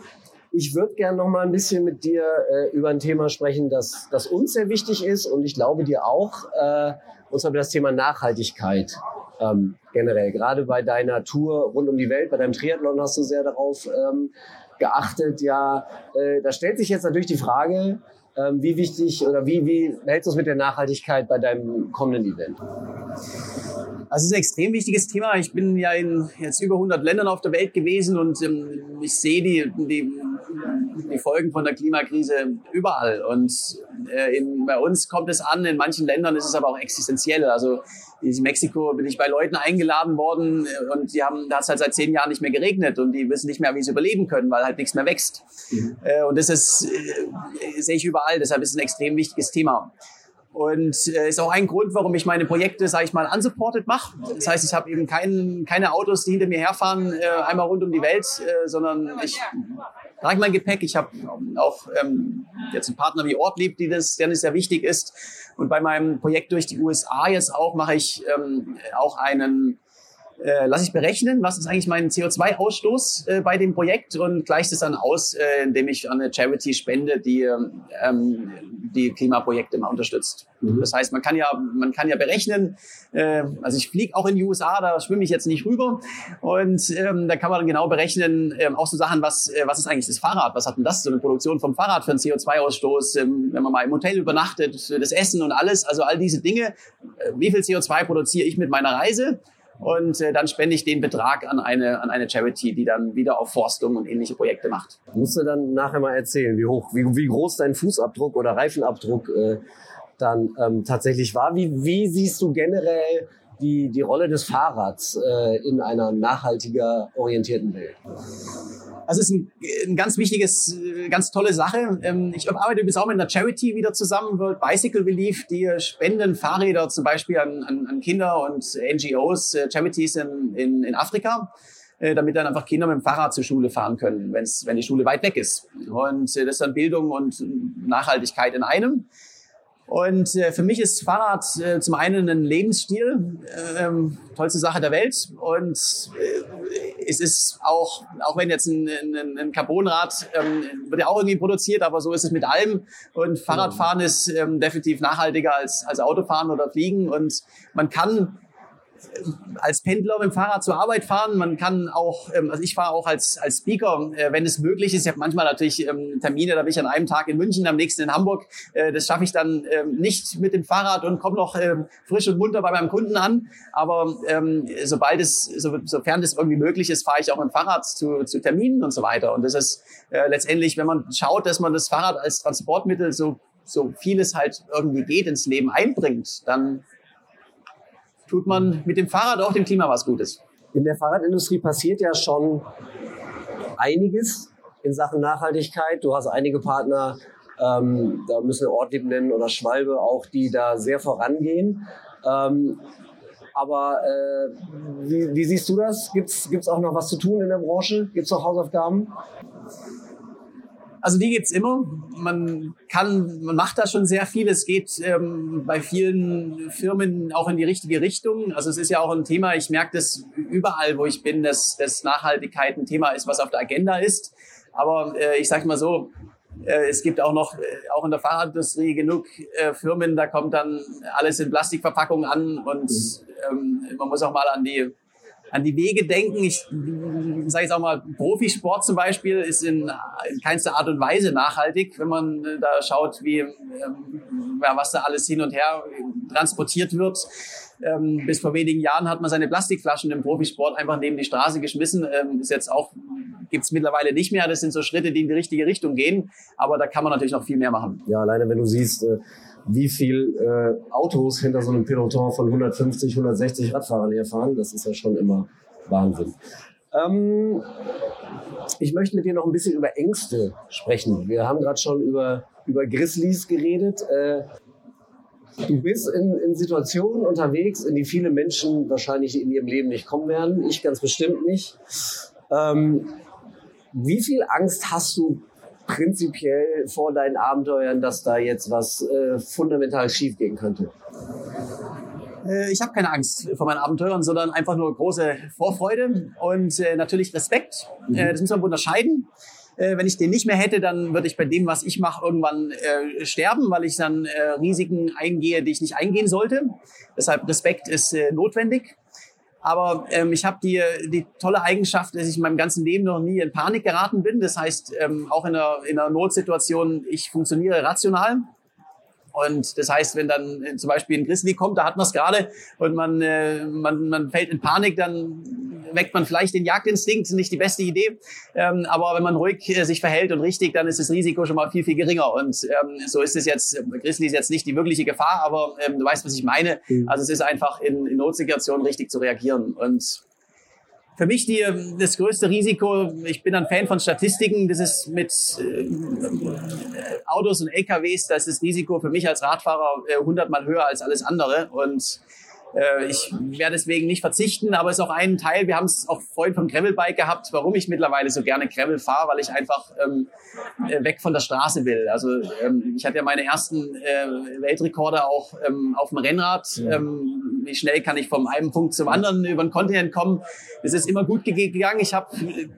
ich würde gerne noch mal ein bisschen mit dir äh, über ein Thema sprechen, das, das uns sehr wichtig ist und ich glaube dir auch, äh, und zwar das Thema Nachhaltigkeit ähm, generell. Gerade bei deiner Tour rund um die Welt, bei deinem Triathlon hast du sehr darauf ähm, geachtet. Ja, äh, da stellt sich jetzt natürlich die Frage, ähm, wie wichtig oder wie, wie hältst du es mit der Nachhaltigkeit bei deinem kommenden Event? Also es ist ein extrem wichtiges Thema. Ich bin ja in jetzt über 100 Ländern auf der Welt gewesen und ähm, ich sehe die, die, die Folgen von der Klimakrise überall. Und äh, in, bei uns kommt es an, in manchen Ländern ist es aber auch existenziell. Also in Mexiko bin ich bei Leuten eingeladen worden äh, und die haben, da hat es halt seit zehn Jahren nicht mehr geregnet und die wissen nicht mehr, wie sie überleben können, weil halt nichts mehr wächst. Mhm. Äh, und das ist, äh, sehe ich überall. Deshalb ist es ein extrem wichtiges Thema. Und äh, ist auch ein Grund, warum ich meine Projekte, sage ich mal, unsupported mache. Das heißt, ich habe eben kein, keine Autos, die hinter mir herfahren, äh, einmal rund um die Welt, äh, sondern ich trage mein Gepäck. Ich habe auch ähm, jetzt einen Partner wie Ortlieb, die das, der das sehr wichtig ist. Und bei meinem Projekt durch die USA jetzt auch mache ich ähm, auch einen äh, lasse ich berechnen, was ist eigentlich mein CO2-Ausstoß äh, bei dem Projekt? Und gleiche es dann aus, äh, indem ich an eine Charity spende, die ähm, die Klimaprojekte mal unterstützt. Mhm. Das heißt, man kann ja, man kann ja berechnen, äh, also ich fliege auch in die USA, da schwimme ich jetzt nicht rüber. Und ähm, da kann man dann genau berechnen, ähm, auch so Sachen, was, äh, was ist eigentlich das Fahrrad, was hat denn das, so eine Produktion vom Fahrrad für einen CO2-Ausstoß, ähm, wenn man mal im Hotel übernachtet, das Essen und alles, also all diese Dinge, äh, wie viel CO2 produziere ich mit meiner Reise und äh, dann spende ich den Betrag an eine, an eine Charity, die dann wieder auf Forstung und ähnliche Projekte macht. Musst du dann nachher mal erzählen, wie hoch, wie, wie groß dein Fußabdruck oder Reifenabdruck äh, dann ähm, tatsächlich war. Wie, wie siehst du generell die, die Rolle des Fahrrads äh, in einer nachhaltiger orientierten Welt? Also es ist ein, ein ganz wichtiges, äh, ganz tolle Sache. Ähm, ich arbeite übrigens auch mit einer Charity wieder zusammen, World Bicycle Relief, die spenden Fahrräder zum Beispiel an, an, an Kinder und NGOs, äh, Charities in, in, in Afrika äh, damit dann einfach Kinder mit dem Fahrrad zur Schule fahren können, wenn's, wenn die Schule weit weg ist. Und das ist dann Bildung und Nachhaltigkeit in einem. Und äh, für mich ist Fahrrad äh, zum einen ein Lebensstil, äh, tollste Sache der Welt. Und äh, es ist auch, auch wenn jetzt ein, ein, ein Carbonrad ähm, wird ja auch irgendwie produziert, aber so ist es mit allem. Und Fahrradfahren ist ähm, definitiv nachhaltiger als, als Autofahren oder Fliegen. Und man kann als Pendler mit dem Fahrrad zur Arbeit fahren. Man kann auch, ähm, also ich fahre auch als, als Speaker, äh, wenn es möglich ist. Ich habe manchmal natürlich ähm, Termine, da bin ich an einem Tag in München, am nächsten in Hamburg. Äh, das schaffe ich dann ähm, nicht mit dem Fahrrad und komme noch frisch und munter bei meinem Kunden an. Aber sobald es, so, sofern das irgendwie möglich ist, fahre ich auch mit dem Fahrrad zu, zu Terminen und so weiter. Und das ist äh, letztendlich, wenn man schaut, dass man das Fahrrad als Transportmittel so so vieles halt irgendwie geht ins Leben einbringt, dann tut man mit dem Fahrrad auch dem Klima was Gutes. In der Fahrradindustrie passiert ja schon einiges in Sachen Nachhaltigkeit. Du hast einige Partner, ähm, da müssen wir Ortlieb nennen oder Schwalbe auch, die da sehr vorangehen. Ähm, aber äh, wie, wie, siehst du das? Gibt es auch noch was zu tun in der Branche? Gibt es noch Hausaufgaben? Also die gibt's immer. Man kann, man macht da schon sehr viel. Es geht ähm, bei vielen Firmen auch in die richtige Richtung. Also es ist ja auch ein Thema, ich merke das überall, wo ich bin, dass, dass Nachhaltigkeit ein Thema ist, was auf der Agenda ist. Aber äh, ich sage mal so, äh, es gibt auch noch, äh, auch in der Fahrradindustrie genug äh, Firmen, da kommt dann alles in Plastikverpackungen an und ähm, man muss auch mal an die an die Wege denken. Ich sage jetzt auch mal, Profisport zum Beispiel ist in, in keinster Art und Weise nachhaltig, wenn man äh, da schaut, wie, ähm, ja, was da alles hin und her transportiert wird. Ähm, bis vor wenigen Jahren hat man seine Plastikflaschen im Profisport einfach neben die Straße geschmissen. Ähm, ist jetzt auch gibt's mittlerweile nicht mehr. Das sind so Schritte, die in die richtige Richtung gehen. Aber da kann man natürlich noch viel mehr machen. Ja, alleine wenn du siehst, äh wie viel äh, Autos hinter so einem Peloton von 150, 160 Radfahrern herfahren. Das ist ja schon immer Wahnsinn. Ähm, ich möchte mit dir noch ein bisschen über Ängste sprechen. Wir haben gerade schon über, über Grizzlies geredet. Äh, du bist in, in Situationen unterwegs, in die viele Menschen wahrscheinlich in ihrem Leben nicht kommen werden. Ich ganz bestimmt nicht. Ähm, wie viel Angst hast du prinzipiell vor deinen Abenteuern, dass da jetzt was äh, fundamental schief gehen könnte? Äh, ich habe keine Angst vor meinen Abenteuern, sondern einfach nur große Vorfreude und äh, natürlich Respekt. Mhm. Äh, das muss man unterscheiden. Äh, wenn ich den nicht mehr hätte, dann würde ich bei dem, was ich mache, irgendwann äh, sterben, weil ich dann Risiken eingehe, die ich nicht eingehen sollte. Deshalb Respekt ist notwendig. Aber ähm, ich habe die, die tolle Eigenschaft, dass ich in meinem ganzen Leben noch nie in Panik geraten bin. Das heißt, ähm, auch in einer, in einer Notsituation, ich funktioniere rational. Und das heißt, wenn dann äh, zum Beispiel ein Grizzly kommt, da hat man es gerade und man, äh, man, man fällt in Panik, dann weckt man vielleicht den Jagdinstinkt, nicht die beste Idee. Ähm, aber wenn man ruhig äh, sich verhält und richtig, dann ist das Risiko schon mal viel, viel geringer. Und ähm, so ist es jetzt, Grizzly ist jetzt nicht die wirkliche Gefahr, aber ähm, du weißt, was ich meine. Mhm. Also es ist einfach in, in Notsituationen richtig zu reagieren. Und für mich die, das größte Risiko, ich bin ein Fan von Statistiken, das ist mit äh, Autos und LKWs, da ist das Risiko für mich als Radfahrer äh, hundertmal höher als alles andere. Und äh, ich werde deswegen nicht verzichten, aber es ist auch ein Teil, wir haben es auch vorhin vom Gravelbike gehabt, warum ich mittlerweile so gerne Gravel fahre, weil ich einfach ähm, äh, weg von der Straße will. Also ähm, ich hatte ja meine ersten äh, Weltrekorde auch ähm, auf dem Rennrad. Ähm, wie schnell kann ich vom einen Punkt zum anderen über den Kontinent kommen? Es ist immer gut gegangen. Ich habe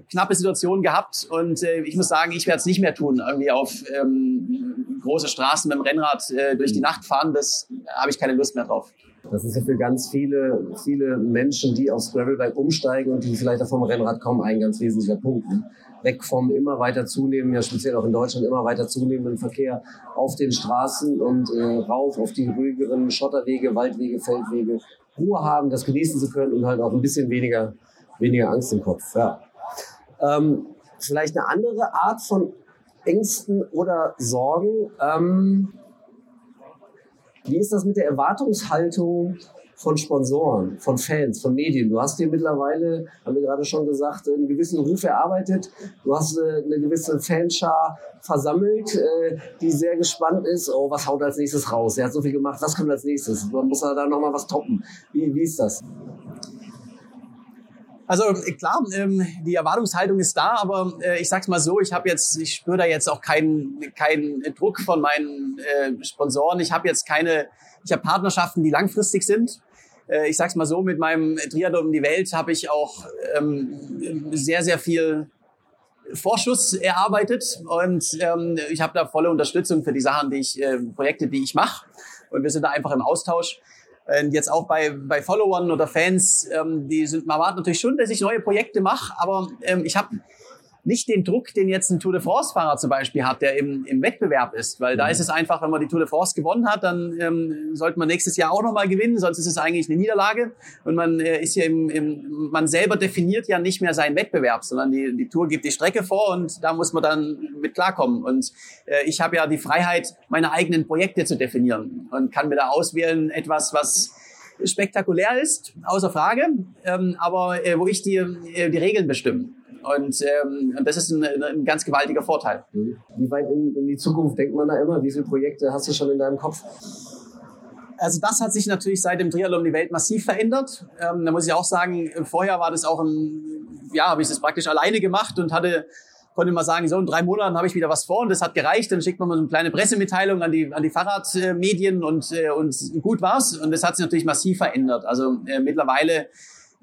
knappe Situationen gehabt und äh, ich muss sagen, ich werde es nicht mehr tun, irgendwie auf ähm, große Straßen mit dem Rennrad äh, durch die Nacht fahren. Das habe ich keine Lust mehr drauf. Das ist ja für ganz viele, viele Menschen, die aufs Gravelbike umsteigen und die vielleicht auch vom Rennrad kommen, ein ganz wesentlicher Punkt. Ne? Weg vom immer weiter zunehmenden, ja speziell auch in Deutschland, immer weiter zunehmenden Verkehr auf den Straßen und äh, rauf auf die ruhigeren Schotterwege, Waldwege, Feldwege, Ruhe haben, das genießen zu können und halt auch ein bisschen weniger, weniger Angst im Kopf. Ja. Ähm, vielleicht eine andere Art von Ängsten oder Sorgen. Ähm, wie ist das mit der Erwartungshaltung von Sponsoren, von Fans, von Medien? Du hast dir mittlerweile, haben wir gerade schon gesagt, einen gewissen Ruf erarbeitet. Du hast äh, eine gewisse Fanschar versammelt, äh, die sehr gespannt ist. Oh, was haut als nächstes raus? Er hat so viel gemacht. Was kommt als nächstes? Man muss da nochmal was toppen. Wie, wie ist das? Also klar, ähm, die Erwartungshaltung ist da, aber äh, ich sag's mal so, ich habe jetzt, ich spüre da jetzt auch keinen keinen Druck von meinen äh, Sponsoren. Ich habe jetzt keine, ich habe Partnerschaften, die langfristig sind. Äh, ich sag's mal so, mit meinem Triathlon um die Welt habe ich auch ähm, sehr, sehr viel Vorschuss erarbeitet und ähm, ich habe da volle Unterstützung für die Sachen, die ich, äh, Projekte, die ich mache. Und wir sind da einfach im Austausch. Und jetzt auch bei, bei Followern oder Fans, ähm, die sind, man erwartet natürlich schon, dass ich neue Projekte mache, aber ähm, ich habe nicht den Druck, den jetzt ein Tour de France-Fahrer zum Beispiel hat, der im, im Wettbewerb ist. Weil da mhm. ist es einfach, wenn man die Tour de France gewonnen hat, dann ähm, sollte man nächstes Jahr auch nochmal gewinnen, sonst ist es eigentlich eine Niederlage. Und man äh, ist ja im, im, man selber definiert ja nicht mehr seinen Wettbewerb, sondern die, die Tour gibt die Strecke vor und da muss man dann mit klarkommen. Und äh, ich habe ja die Freiheit, meine eigenen Projekte zu definieren und kann mir da auswählen, etwas, was spektakulär ist, außer Frage, ähm, aber äh, wo ich die, äh, die Regeln bestimme. Und ähm, das ist ein, ein ganz gewaltiger Vorteil. Wie weit in, in die Zukunft denkt man da immer? Wie viele Projekte hast du schon in deinem Kopf? Also das hat sich natürlich seit dem Triathlon die Welt massiv verändert. Ähm, da muss ich auch sagen, vorher war das auch ein, ja, habe ich das praktisch alleine gemacht und hatte konnte mal sagen, so in drei Monaten habe ich wieder was vor und das hat gereicht. Dann schickt man mal so eine kleine Pressemitteilung an die, an die Fahrradmedien und, äh, und gut war's. Und das hat sich natürlich massiv verändert. Also äh, mittlerweile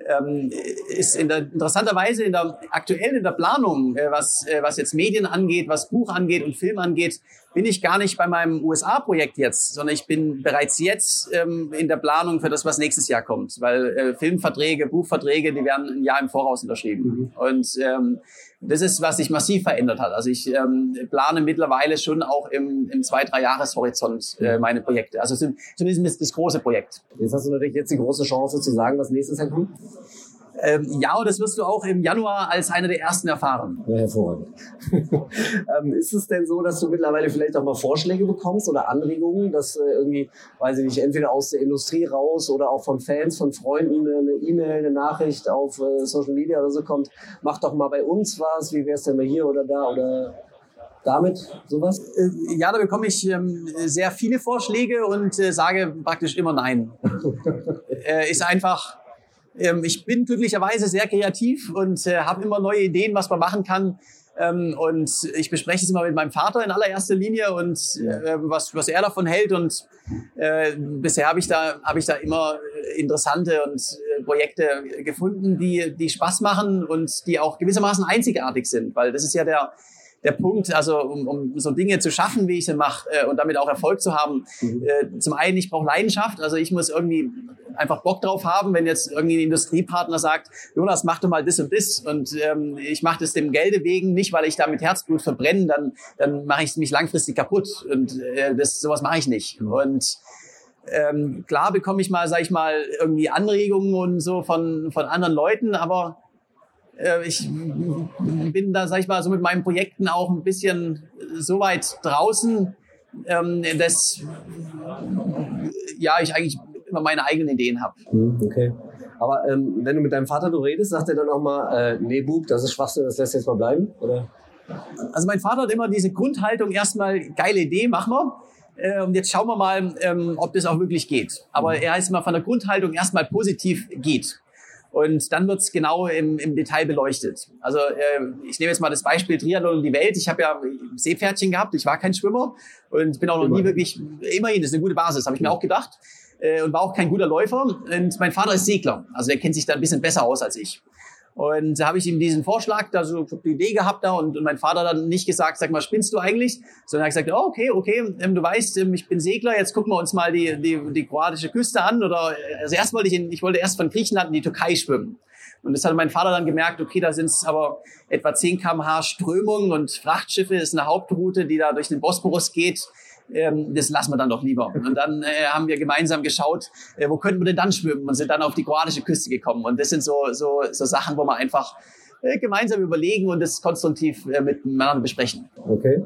ähm, ist in der, interessanterweise in der, aktuell in der Planung, äh, was, äh, was jetzt Medien angeht, was Buch angeht und Film angeht, bin ich gar nicht bei meinem USA-Projekt jetzt, sondern ich bin bereits jetzt ähm, in der Planung für das, was nächstes Jahr kommt. Weil äh, Filmverträge, Buchverträge, die werden ein Jahr im Voraus unterschrieben. Mhm. Und ähm, das ist, was sich massiv verändert hat. Also ich ähm, plane mittlerweile schon auch im, im zwei, drei Jahreshorizont äh, meine Projekte. Also zumindest das große Projekt. Jetzt hast du natürlich jetzt die große Chance zu sagen, was nächstes Jahr kommt. Ähm, ja, und das wirst du auch im Januar als einer der ersten erfahren. Ja, hervorragend. *laughs* ähm, ist es denn so, dass du mittlerweile vielleicht auch mal Vorschläge bekommst oder Anregungen, dass äh, irgendwie, weiß ich nicht, entweder aus der Industrie raus oder auch von Fans, von Freunden eine E-Mail, eine Nachricht auf äh, Social Media oder so kommt, mach doch mal bei uns was, wie wär's denn mal hier oder da oder damit sowas? Äh, ja, da bekomme ich ähm, sehr viele Vorschläge und äh, sage praktisch immer nein. *laughs* äh, ist einfach ähm, ich bin glücklicherweise sehr kreativ und äh, habe immer neue Ideen, was man machen kann. Ähm, und ich bespreche es immer mit meinem Vater in allererster Linie und äh, was, was er davon hält. Und äh, bisher habe ich da habe ich da immer interessante und äh, Projekte gefunden, die die Spaß machen und die auch gewissermaßen einzigartig sind, weil das ist ja der der Punkt, also um, um so Dinge zu schaffen, wie ich sie mache äh, und damit auch Erfolg zu haben. Mhm. Äh, zum einen, ich brauche Leidenschaft, also ich muss irgendwie einfach Bock drauf haben, wenn jetzt irgendwie ein Industriepartner sagt, Jonas, mach doch mal das und das und ähm, ich mache das dem Gelde wegen, nicht weil ich da mit Herzblut verbrenne, dann, dann mache ich mich langfristig kaputt und äh, das, sowas mache ich nicht. Und ähm, klar bekomme ich mal, sag ich mal, irgendwie Anregungen und so von, von anderen Leuten, aber äh, ich bin da, sag ich mal, so mit meinen Projekten auch ein bisschen so weit draußen, ähm, dass ja, ich eigentlich immer meine eigenen Ideen habe. Hm, okay. Aber ähm, wenn du mit deinem Vater du redest, sagt er dann auch mal, äh, nee, Bub, das ist Schwachsinn, das lässt jetzt mal bleiben? Oder? Also mein Vater hat immer diese Grundhaltung, erstmal geile Idee, machen wir. Äh, und jetzt schauen wir mal, ähm, ob das auch wirklich geht. Aber er ist immer von der Grundhaltung erstmal positiv geht. Und dann wird's genau im, im Detail beleuchtet. Also äh, ich nehme jetzt mal das Beispiel Triathlon und die Welt. Ich habe ja Seepferdchen gehabt, ich war kein Schwimmer und bin auch noch immerhin. nie wirklich, immerhin, das ist eine gute Basis, habe ich mir auch gedacht. Äh, und war auch kein guter Läufer. Und mein Vater ist Segler, also er kennt sich da ein bisschen besser aus als ich. Und da habe ich ihm diesen Vorschlag, da so die Idee gehabt da und, und mein Vater dann nicht gesagt, sag mal, spinnst du eigentlich? Sondern er hat gesagt, oh, okay, okay, ähm, du weißt, ähm, ich bin Segler, jetzt gucken wir uns mal die, die, die kroatische Küste an. Oder also erst wollte ich in, ich wollte erst von Griechenland in die Türkei schwimmen. Und das hat mein Vater dann gemerkt, okay, da sind es aber etwa 10 kmh Strömung und Frachtschiffe ist eine Hauptroute, die da durch den Bosporus geht ähm, das lassen wir dann doch lieber. Und dann äh, haben wir gemeinsam geschaut, äh, wo könnten wir denn dann schwimmen und sind dann auf die kroatische Küste gekommen. Und das sind so, so, so Sachen, wo man einfach äh, gemeinsam überlegen und das konstruktiv äh, miteinander besprechen. Okay.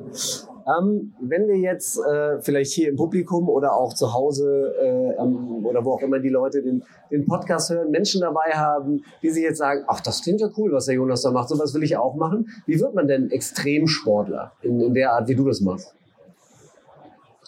Ähm, wenn wir jetzt äh, vielleicht hier im Publikum oder auch zu Hause äh, ähm, oder wo auch immer die Leute den, den Podcast hören, Menschen dabei haben, die sich jetzt sagen, ach, das klingt ja cool, was der Jonas da macht, sowas will ich auch machen. Wie wird man denn Extremsportler in, in der Art, wie du das machst?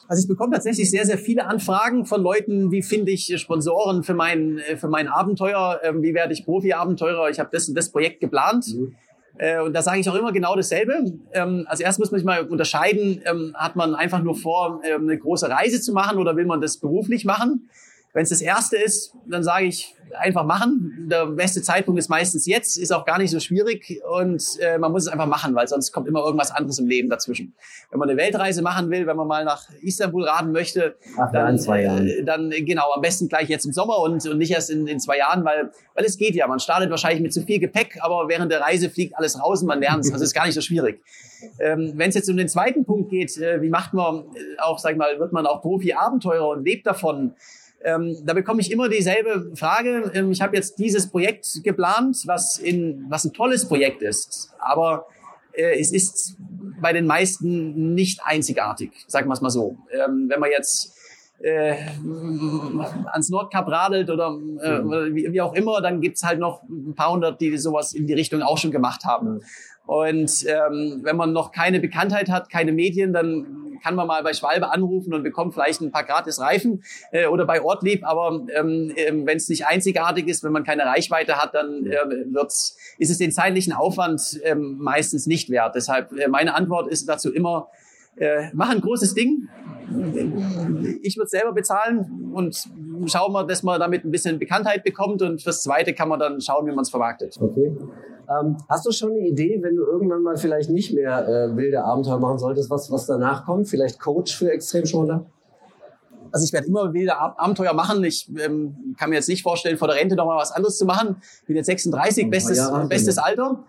Also ich bekomme tatsächlich sehr, sehr viele Anfragen von Leuten, wie finde ich Sponsoren für mein, äh, für mein Abenteuer, ähm, wie werde ich Profi-Abenteurer, ich habe das und das Projekt geplant. Mhm. Äh, und da sage ich auch immer genau dasselbe. Ähm, also erst muss man sich mal unterscheiden, ähm, hat man einfach nur vor, eine große Reise zu machen oder will man das beruflich machen? Wenn es das erste ist, dann sage ich einfach machen. Der beste Zeitpunkt ist meistens jetzt, ist auch gar nicht so schwierig und äh, man muss es einfach machen, weil sonst kommt immer irgendwas anderes im Leben dazwischen. Wenn man eine Weltreise machen will, wenn man mal nach Istanbul raden möchte, Ach, dann. Äh, dann genau am besten gleich jetzt im Sommer und, und nicht erst in, in zwei Jahren, weil weil es geht ja. Man startet wahrscheinlich mit zu viel Gepäck, aber während der Reise fliegt alles raus und man lernt es. Also ist gar nicht so schwierig. Ähm, Wenn es jetzt um den zweiten Punkt geht, äh, wie macht man äh, auch, sag ich mal, wird man auch Profi-Abenteurer und lebt davon? Ähm, da bekomme ich immer dieselbe Frage. Ähm, ich habe jetzt dieses Projekt geplant, was, in, was ein tolles Projekt ist, aber äh, es ist bei den meisten nicht einzigartig, sagen wir es mal so. Ähm, wenn man jetzt äh, ans Nordkap radelt oder, äh, oder wie, wie, auch immer, dann gibt's halt noch ein paar hundert, die sowas in die Richtung auch schon gemacht haben. Und ähm, wenn man noch keine Bekanntheit hat, keine Medien, dann kann man mal bei Schwalbe anrufen und bekommt vielleicht ein paar gratis Reifen äh, oder bei Ortlieb. Aber ähm, ähm, wenn es nicht einzigartig ist, wenn man keine Reichweite hat, dann äh, wird's, ist es den zeitlichen Aufwand äh, meistens nicht wert. Deshalb äh, meine Antwort ist dazu immer, äh, mach ein großes Ding. Ich würde selber bezahlen und schauen wir, dass man damit ein bisschen Bekanntheit bekommt und fürs Zweite kann man dann schauen, wie man es vermarktet. Okay. Ähm, hast du schon eine Idee, wenn du irgendwann mal vielleicht nicht mehr äh, wilde Abenteuer machen solltest, was, was danach kommt? Vielleicht Coach für Extremsportler? Also ich werde immer wilde Abenteuer machen. Ich ähm, kann mir jetzt nicht vorstellen, vor der Rente noch mal was anderes zu machen. Ich bin jetzt 36, bestes, ja, bestes Alter.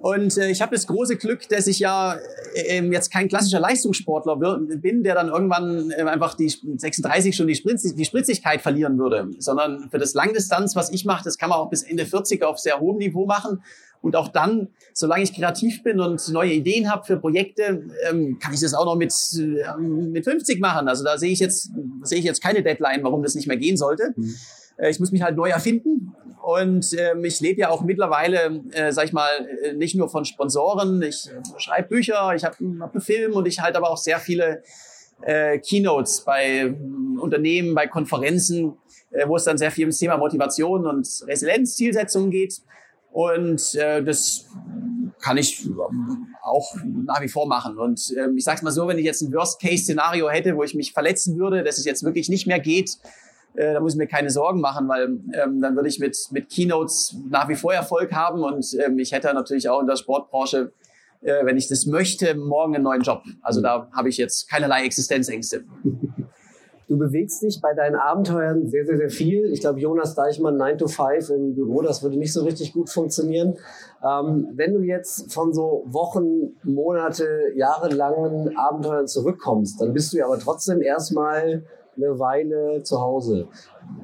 Und äh, ich habe das große Glück, dass ich ja äh, jetzt kein klassischer Leistungssportler bin, der dann irgendwann äh, einfach die 36 schon die, Spritz die Spritzigkeit verlieren würde, sondern für das Langdistanz, was ich mache, das kann man auch bis Ende 40 auf sehr hohem Niveau machen. Und auch dann, solange ich kreativ bin und neue Ideen habe für Projekte, ähm, kann ich das auch noch mit, äh, mit 50 machen. Also da sehe ich jetzt sehe ich jetzt keine Deadline, warum das nicht mehr gehen sollte. Mhm. Äh, ich muss mich halt neu erfinden. Und ähm, ich lebe ja auch mittlerweile, äh, sag ich mal, äh, nicht nur von Sponsoren. Ich äh, schreibe Bücher, ich habe hab einen Film und ich halte aber auch sehr viele äh, Keynotes bei äh, Unternehmen, bei Konferenzen, äh, wo es dann sehr viel ums Thema Motivation und Resilienz, Zielsetzungen geht. Und äh, das kann ich ähm, auch nach wie vor machen. Und ähm, ich sage es mal so, wenn ich jetzt ein Worst-Case-Szenario hätte, wo ich mich verletzen würde, dass es jetzt wirklich nicht mehr geht, äh, da muss ich mir keine Sorgen machen, weil ähm, dann würde ich mit, mit Keynotes nach wie vor Erfolg haben und ähm, ich hätte natürlich auch in der Sportbranche, äh, wenn ich das möchte, morgen einen neuen Job. Also da habe ich jetzt keinerlei Existenzängste. Du bewegst dich bei deinen Abenteuern sehr, sehr, sehr viel. Ich glaube, Jonas Deichmann 9 to 5 im Büro, das würde nicht so richtig gut funktionieren. Ähm, wenn du jetzt von so Wochen, Monate, jahrelangen Abenteuern zurückkommst, dann bist du ja aber trotzdem erstmal eine Weile zu Hause.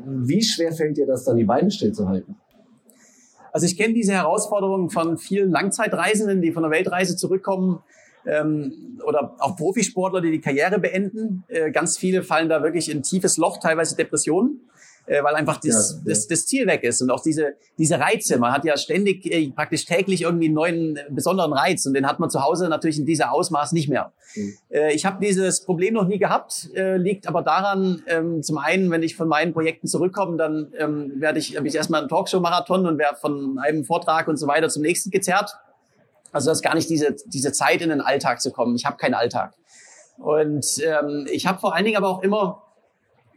Wie schwer fällt dir das dann, die Beine stillzuhalten? Also ich kenne diese Herausforderungen von vielen Langzeitreisenden, die von der Weltreise zurückkommen ähm, oder auch Profisportler, die die Karriere beenden. Äh, ganz viele fallen da wirklich in tiefes Loch, teilweise Depressionen äh, weil einfach das, ja. Das, das Ziel weg ist und auch diese, diese Reize. Man hat ja ständig, äh, praktisch täglich irgendwie einen neuen, äh, besonderen Reiz und den hat man zu Hause natürlich in dieser Ausmaß nicht mehr. Mhm. Äh, ich habe dieses Problem noch nie gehabt, äh, liegt aber daran, ähm, zum einen, wenn ich von meinen Projekten zurückkomme, dann ähm, werde ich, habe ich erstmal einen Talkshow-Marathon und werde von einem Vortrag und so weiter zum nächsten gezerrt. Also das ist gar nicht diese, diese Zeit in den Alltag zu kommen. Ich habe keinen Alltag. Und ähm, ich habe vor allen Dingen aber auch immer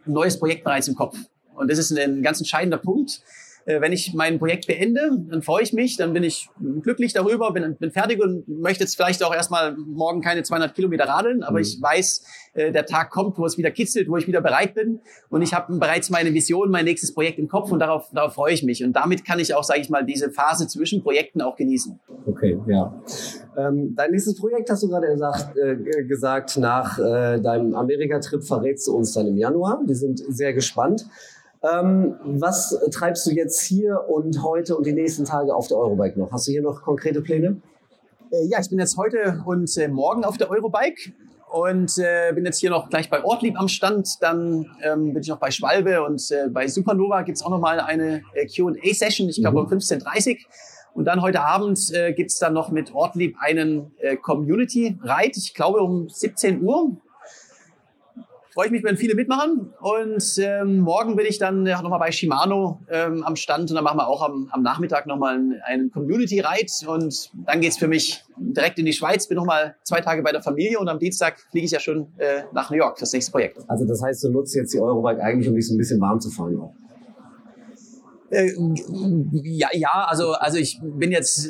ein neues Projekt bereits im Kopf. Und das ist ein ganz entscheidender Punkt. Äh, wenn ich mein Projekt beende, dann freue ich mich, dann bin ich glücklich darüber, bin, bin fertig und möchte jetzt vielleicht auch erstmal morgen keine 200 Kilometer radeln, aber mhm. ich weiß, äh, der Tag kommt, wo es wieder kitzelt, wo ich wieder bereit bin und ich habe bereits meine Vision, mein nächstes Projekt im Kopf und darauf, darauf freue ich mich und damit kann ich auch, sage ich mal, diese Phase zwischen Projekten auch genießen. Okay, ja. Ähm, dein nächstes Projekt hast du gerade gesagt, äh, gesagt nach äh, deinem Amerika-Trip verrätst du uns dann im Januar. Wir sind sehr gespannt. Ähm, was treibst du jetzt hier und heute und die nächsten Tage auf der Eurobike noch? Hast du hier noch konkrete Pläne? Äh, ja, ich bin jetzt heute und äh, morgen auf der Eurobike und äh, bin jetzt hier noch gleich bei Ortlieb am Stand. Dann ähm, bin ich noch bei Schwalbe und äh, bei Supernova gibt's auch noch mal eine äh, Q&A-Session, ich glaube mhm. um 15.30 Uhr. Und dann heute Abend äh, gibt's dann noch mit Ortlieb einen äh, Community-Ride, ich glaube um 17 Uhr freue ich mich, wenn viele mitmachen. Und ähm, morgen bin ich dann ja, nochmal bei Shimano ähm, am Stand und dann machen wir auch am, am Nachmittag nochmal einen, Community-Ride und dann geht's für mich direkt in die Schweiz, bin nochmal zwei Tage bei der Familie und am Dienstag fliege ich ja schon äh, nach New York fürs nächste Projekt. Also das heißt, du nutzt jetzt die Eurobike eigentlich, um dich so ein bisschen warm zu fahren auch. Äh, ja, ja, also also ich bin jetzt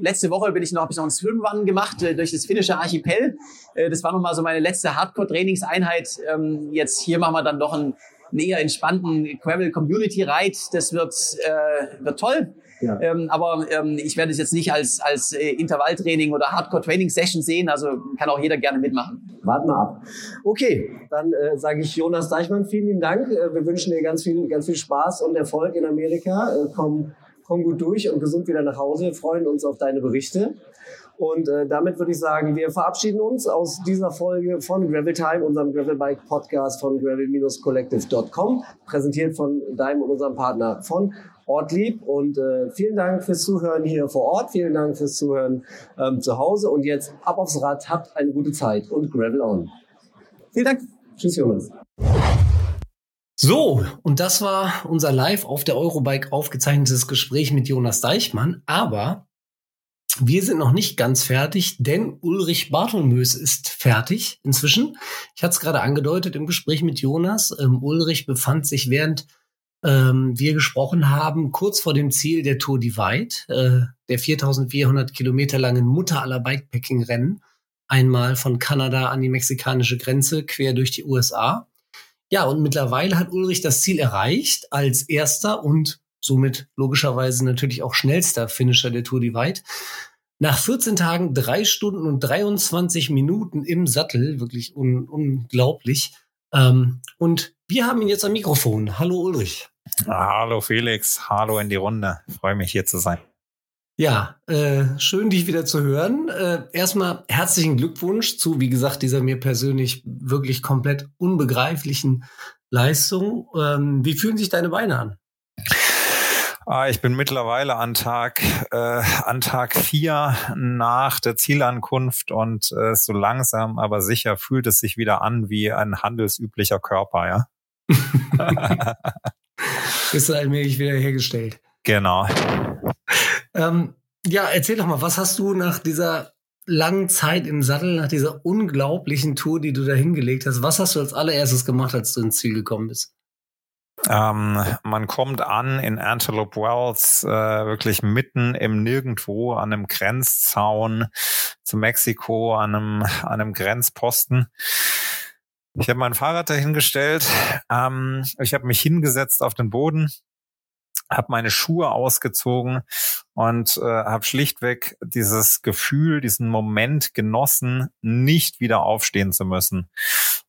letzte Woche bin ich noch habe ich noch ein Swimrun gemacht äh, durch das finnische Archipel. Äh, das war noch mal so meine letzte Hardcore Trainingseinheit. Ähm, jetzt hier machen wir dann noch einen, einen eher entspannten Gravel Community Ride. Das wird äh, wird toll. Ja. Ähm, aber ähm, ich werde es jetzt nicht als, als äh, Intervalltraining oder Hardcore-Training-Session sehen. Also kann auch jeder gerne mitmachen. Warten wir ab. Okay, dann äh, sage ich Jonas Deichmann, vielen lieben Dank. Äh, wir wünschen dir ganz viel, ganz viel Spaß und Erfolg in Amerika. Äh, komm, komm gut durch und gesund wieder nach Hause. Wir freuen uns auf deine Berichte. Und äh, damit würde ich sagen, wir verabschieden uns aus dieser Folge von Gravel Time, unserem Gravelbike Podcast von gravel-collective.com, präsentiert von deinem und unserem Partner von Ortlieb. Und äh, vielen Dank fürs Zuhören hier vor Ort, vielen Dank fürs Zuhören ähm, zu Hause. Und jetzt ab aufs Rad, habt eine gute Zeit und Gravel on. Vielen Dank. Tschüss, Jonas. So, und das war unser live auf der Eurobike aufgezeichnetes Gespräch mit Jonas Deichmann. Aber wir sind noch nicht ganz fertig, denn Ulrich Bartelmös ist fertig inzwischen. Ich hatte es gerade angedeutet im Gespräch mit Jonas. Ähm, Ulrich befand sich während ähm, wir gesprochen haben, kurz vor dem Ziel der Tour Divide, äh, der 4400 Kilometer langen Mutter aller Bikepacking-Rennen. Einmal von Kanada an die mexikanische Grenze, quer durch die USA. Ja, und mittlerweile hat Ulrich das Ziel erreicht als erster und somit logischerweise natürlich auch schnellster Finisher der Tour Divide. Nach 14 Tagen, drei Stunden und 23 Minuten im Sattel, wirklich un unglaublich. Ähm, und wir haben ihn jetzt am Mikrofon. Hallo Ulrich. Hallo Felix, hallo in die Runde. freue mich hier zu sein. Ja, äh, schön dich wieder zu hören. Äh, erstmal herzlichen Glückwunsch zu, wie gesagt, dieser mir persönlich wirklich komplett unbegreiflichen Leistung. Ähm, wie fühlen sich deine Beine an? Ah, ich bin mittlerweile an Tag äh, an Tag vier nach der Zielankunft und äh, so langsam, aber sicher fühlt es sich wieder an wie ein handelsüblicher Körper, ja. *laughs* *laughs* Bist du allmählich wieder hergestellt. Genau. Ähm, Ja, erzähl doch mal, was hast du nach dieser langen Zeit im Sattel, nach dieser unglaublichen Tour, die du da hingelegt hast, was hast du als allererstes gemacht, als du ins Ziel gekommen bist? Ähm, man kommt an in Antelope Wells, äh, wirklich mitten im Nirgendwo an einem Grenzzaun zu Mexiko, an einem, an einem Grenzposten. Ich habe mein Fahrrad dahingestellt, ähm, ich habe mich hingesetzt auf den Boden, habe meine Schuhe ausgezogen und äh, habe schlichtweg dieses Gefühl, diesen Moment genossen, nicht wieder aufstehen zu müssen.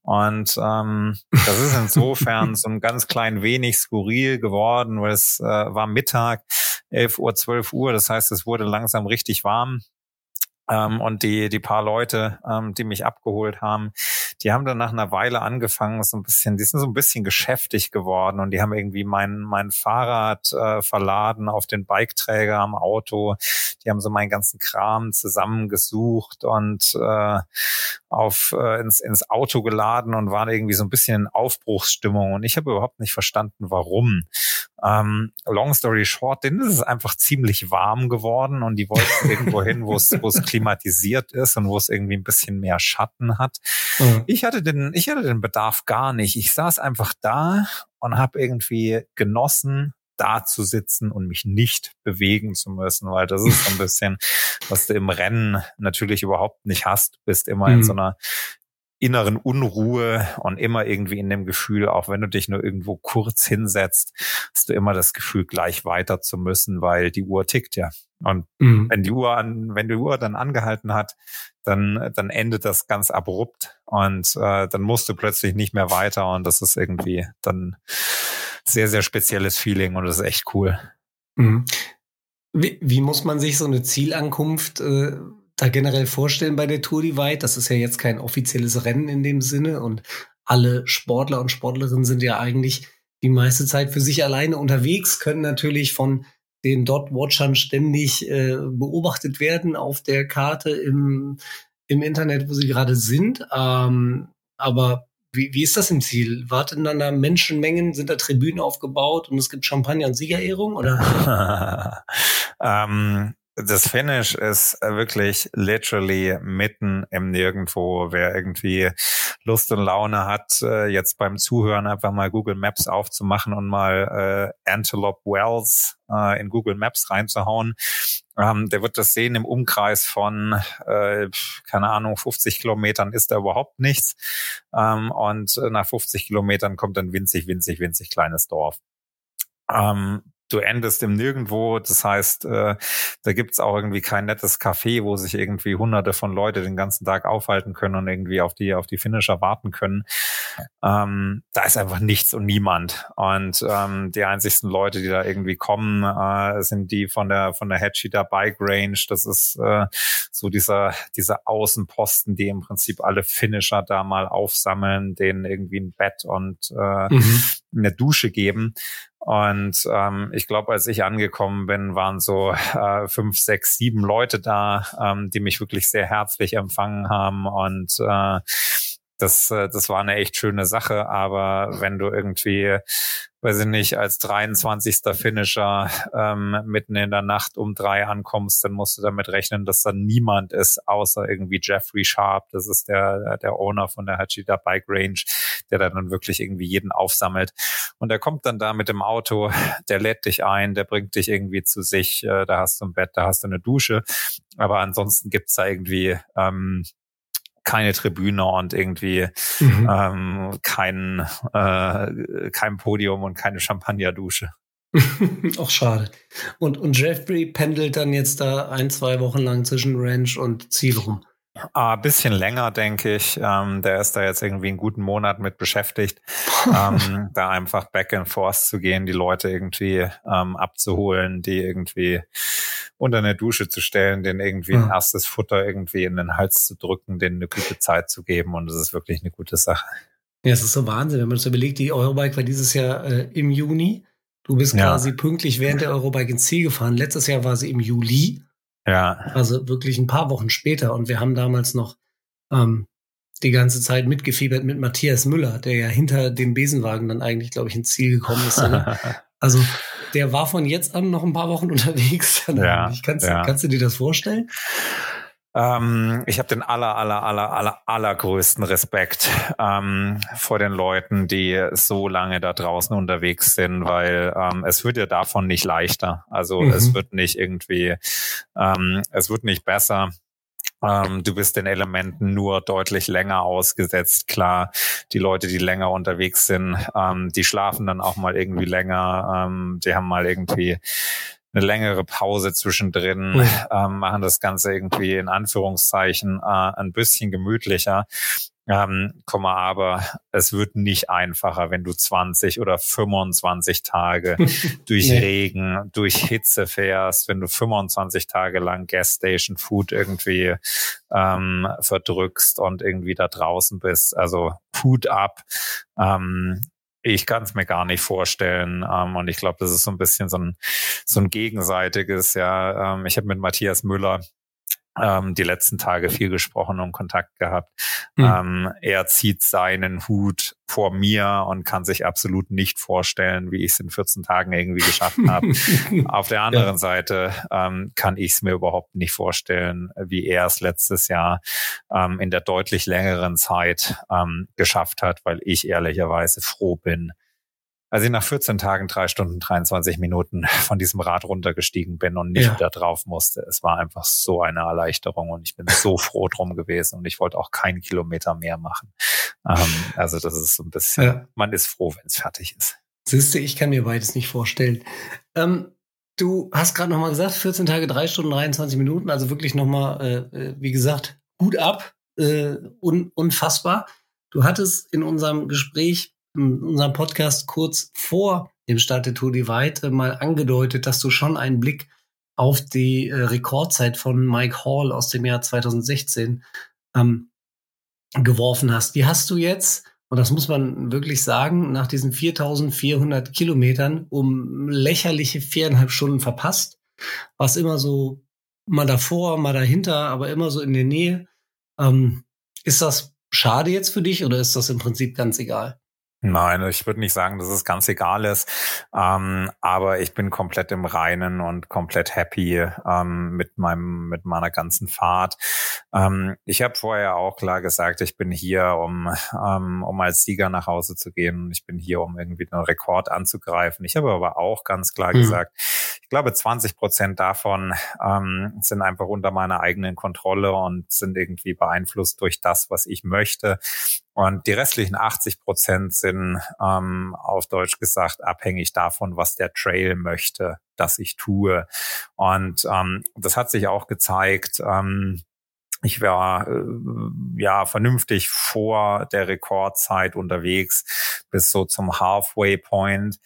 Und ähm, das ist insofern *laughs* so ein ganz klein wenig skurril geworden, weil es äh, war Mittag, 11 Uhr, 12 Uhr, das heißt, es wurde langsam richtig warm. Ähm, und die, die paar Leute, ähm, die mich abgeholt haben, die haben dann nach einer Weile angefangen, so ein bisschen, die sind so ein bisschen geschäftig geworden und die haben irgendwie mein, mein Fahrrad äh, verladen auf den Biketräger am Auto. Die haben so meinen ganzen Kram zusammengesucht und äh, auf äh, ins, ins Auto geladen und waren irgendwie so ein bisschen in Aufbruchsstimmung. Und ich habe überhaupt nicht verstanden, warum. Ähm, long story short, denen ist es einfach ziemlich warm geworden und die wollten *laughs* irgendwo hin, wo es, wo es klimatisiert ist und wo es irgendwie ein bisschen mehr Schatten hat. Mhm. Ich hatte den, ich hatte den Bedarf gar nicht. Ich saß einfach da und habe irgendwie genossen, da zu sitzen und mich nicht bewegen zu müssen, weil das ist so ein *laughs* bisschen, was du im Rennen natürlich überhaupt nicht hast. Du bist immer mhm. in so einer inneren Unruhe und immer irgendwie in dem Gefühl, auch wenn du dich nur irgendwo kurz hinsetzt, hast du immer das Gefühl, gleich weiter zu müssen, weil die Uhr tickt ja. Und mhm. wenn die Uhr an, wenn die Uhr dann angehalten hat, dann, dann endet das ganz abrupt und äh, dann musst du plötzlich nicht mehr weiter und das ist irgendwie dann sehr, sehr spezielles Feeling und das ist echt cool. Mhm. Wie, wie muss man sich so eine Zielankunft äh, da generell vorstellen bei der Tour Divide? Das ist ja jetzt kein offizielles Rennen in dem Sinne und alle Sportler und Sportlerinnen sind ja eigentlich die meiste Zeit für sich alleine unterwegs, können natürlich von den Dot-Watchern ständig äh, beobachtet werden auf der Karte im, im Internet, wo sie gerade sind. Ähm, aber wie, wie ist das im Ziel? Warten dann da Menschenmengen? Sind da Tribünen aufgebaut und es gibt Champagner und Siegerehrung? Oder? *laughs* ähm, das Finish ist wirklich literally mitten im Nirgendwo. Wer irgendwie Lust und Laune hat, äh, jetzt beim Zuhören einfach mal Google Maps aufzumachen und mal äh, Antelope Wells äh, in Google Maps reinzuhauen, ähm, der wird das sehen im Umkreis von, äh, keine Ahnung, 50 Kilometern ist da überhaupt nichts. Ähm, und nach 50 Kilometern kommt ein winzig, winzig, winzig kleines Dorf. Ähm, du endest im Nirgendwo. Das heißt, äh, da gibt's auch irgendwie kein nettes Café, wo sich irgendwie hunderte von Leute den ganzen Tag aufhalten können und irgendwie auf die, auf die Finisher warten können. Ähm, da ist einfach nichts und niemand. Und ähm, die einzigsten Leute, die da irgendwie kommen, äh, sind die von der, von der Hatchita Bike Range. Das ist äh, so dieser, dieser Außenposten, die im Prinzip alle Finisher da mal aufsammeln, denen irgendwie ein Bett und äh, mhm. eine Dusche geben. Und ähm, ich glaube, als ich angekommen bin, waren so äh, fünf, sechs, sieben Leute da, ähm, die mich wirklich sehr herzlich empfangen haben. Und äh, das, äh, das war eine echt schöne Sache. Aber wenn du irgendwie weiß ich nicht, als 23. Finisher ähm, mitten in der Nacht um drei ankommst, dann musst du damit rechnen, dass da niemand ist, außer irgendwie Jeffrey Sharp. Das ist der, der Owner von der Hachida Bike Range, der dann wirklich irgendwie jeden aufsammelt. Und der kommt dann da mit dem Auto, der lädt dich ein, der bringt dich irgendwie zu sich, äh, da hast du ein Bett, da hast du eine Dusche. Aber ansonsten gibt's da irgendwie ähm, keine Tribüne und irgendwie mhm. ähm, kein, äh, kein Podium und keine Champagnerdusche. *laughs* Auch schade. Und, und Jeffrey pendelt dann jetzt da ein, zwei Wochen lang zwischen Ranch und Ziel rum. Ah, bisschen länger, denke ich. Ähm, der ist da jetzt irgendwie einen guten Monat mit beschäftigt, *laughs* ähm, da einfach back and forth zu gehen, die Leute irgendwie ähm, abzuholen, die irgendwie unter eine Dusche zu stellen, den irgendwie ein erstes Futter irgendwie in den Hals zu drücken, denen eine gute Zeit zu geben. Und das ist wirklich eine gute Sache. Ja, es ist so Wahnsinn, wenn man das überlegt. Die Eurobike war dieses Jahr äh, im Juni. Du bist ja. quasi pünktlich während der Eurobike ins Ziel gefahren. Letztes Jahr war sie im Juli. Ja. Also wirklich ein paar Wochen später. Und wir haben damals noch ähm, die ganze Zeit mitgefiebert mit Matthias Müller, der ja hinter dem Besenwagen dann eigentlich, glaube ich, ins Ziel gekommen ist. *laughs* also der war von jetzt an noch ein paar Wochen *laughs* unterwegs. *laughs* Ja, kannst, ja. kannst du dir das vorstellen? Ähm, ich habe den aller, aller, aller, aller, allergrößten Respekt ähm, vor den Leuten, die so lange da draußen unterwegs sind, weil ähm, es wird ja davon nicht leichter. Also mhm. es wird nicht irgendwie, ähm, es wird nicht besser. Ähm, du bist den Elementen nur deutlich länger ausgesetzt. Klar, die Leute, die länger unterwegs sind, ähm, die schlafen dann auch mal irgendwie länger. Ähm, die haben mal irgendwie eine längere Pause zwischendrin, mhm. ähm, machen das Ganze irgendwie in Anführungszeichen äh, ein bisschen gemütlicher. Ähm, Komma, aber es wird nicht einfacher, wenn du 20 oder 25 Tage *laughs* durch nee. Regen, durch Hitze fährst, wenn du 25 Tage lang Gas Station Food irgendwie ähm, verdrückst und irgendwie da draußen bist. Also Hut ab. Ähm, ich kann es mir gar nicht vorstellen. Ähm, und ich glaube, das ist so ein bisschen so ein, so ein gegenseitiges, ja. Ähm, ich habe mit Matthias Müller ähm, die letzten Tage viel gesprochen und Kontakt gehabt. Mhm. Ähm, er zieht seinen Hut vor mir und kann sich absolut nicht vorstellen, wie ich es in 14 Tagen irgendwie geschafft habe. *laughs* Auf der anderen ja. Seite ähm, kann ich es mir überhaupt nicht vorstellen, wie er es letztes Jahr ähm, in der deutlich längeren Zeit ähm, geschafft hat, weil ich ehrlicherweise froh bin, als ich nach 14 Tagen, drei Stunden, 23 Minuten *laughs* von diesem Rad runtergestiegen bin und nicht ja. wieder drauf musste. Es war einfach so eine Erleichterung und ich bin so *laughs* froh drum gewesen und ich wollte auch keinen Kilometer mehr machen. Ähm, also das ist so ein bisschen, ja. man ist froh, wenn es fertig ist. Siehste, ich kann mir beides nicht vorstellen. Ähm, du hast gerade nochmal gesagt, 14 Tage, drei Stunden, 23 Minuten, also wirklich nochmal, äh, äh, wie gesagt, gut ab, äh, un unfassbar. Du hattest in unserem Gespräch in unserem Podcast kurz vor dem Start der Tour Divide mal angedeutet, dass du schon einen Blick auf die äh, Rekordzeit von Mike Hall aus dem Jahr 2016 ähm, geworfen hast. Die hast du jetzt, und das muss man wirklich sagen, nach diesen 4400 Kilometern um lächerliche viereinhalb Stunden verpasst. Was immer so mal davor, mal dahinter, aber immer so in der Nähe. Ähm, ist das schade jetzt für dich oder ist das im Prinzip ganz egal? Nein, ich würde nicht sagen, dass es ganz egal ist, ähm, aber ich bin komplett im Reinen und komplett happy ähm, mit meinem mit meiner ganzen Fahrt. Ähm, ich habe vorher auch klar gesagt, ich bin hier, um ähm, um als Sieger nach Hause zu gehen. Ich bin hier, um irgendwie einen Rekord anzugreifen. Ich habe aber auch ganz klar mhm. gesagt, ich glaube, 20 Prozent davon ähm, sind einfach unter meiner eigenen Kontrolle und sind irgendwie beeinflusst durch das, was ich möchte. Und die restlichen 80 Prozent sind ähm, auf Deutsch gesagt abhängig davon, was der Trail möchte, dass ich tue. Und ähm, das hat sich auch gezeigt. Ähm, ich war äh, ja vernünftig vor der Rekordzeit unterwegs bis so zum Halfway Point.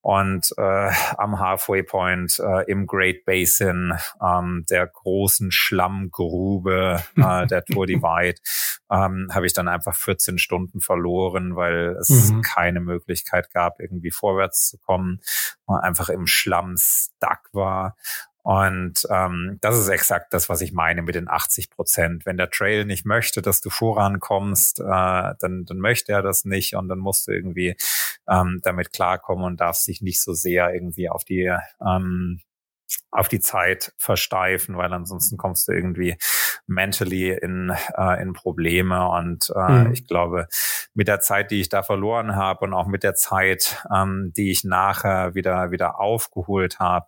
Und äh, am Halfway Point äh, im Great Basin ähm, der großen Schlammgrube äh, der Tour *laughs* Divide ähm, habe ich dann einfach 14 Stunden verloren, weil es mhm. keine Möglichkeit gab, irgendwie vorwärts zu kommen, man einfach im Schlamm stuck war und ähm, das ist exakt das, was ich meine mit den 80 Prozent. Wenn der Trail nicht möchte, dass du vorankommst, äh, dann, dann möchte er das nicht und dann musst du irgendwie ähm, damit klarkommen und darfst dich nicht so sehr irgendwie auf die ähm, auf die Zeit versteifen, weil ansonsten kommst du irgendwie mentally in, äh, in Probleme. Und äh, mhm. ich glaube, mit der Zeit, die ich da verloren habe und auch mit der Zeit, ähm, die ich nachher wieder, wieder aufgeholt habe,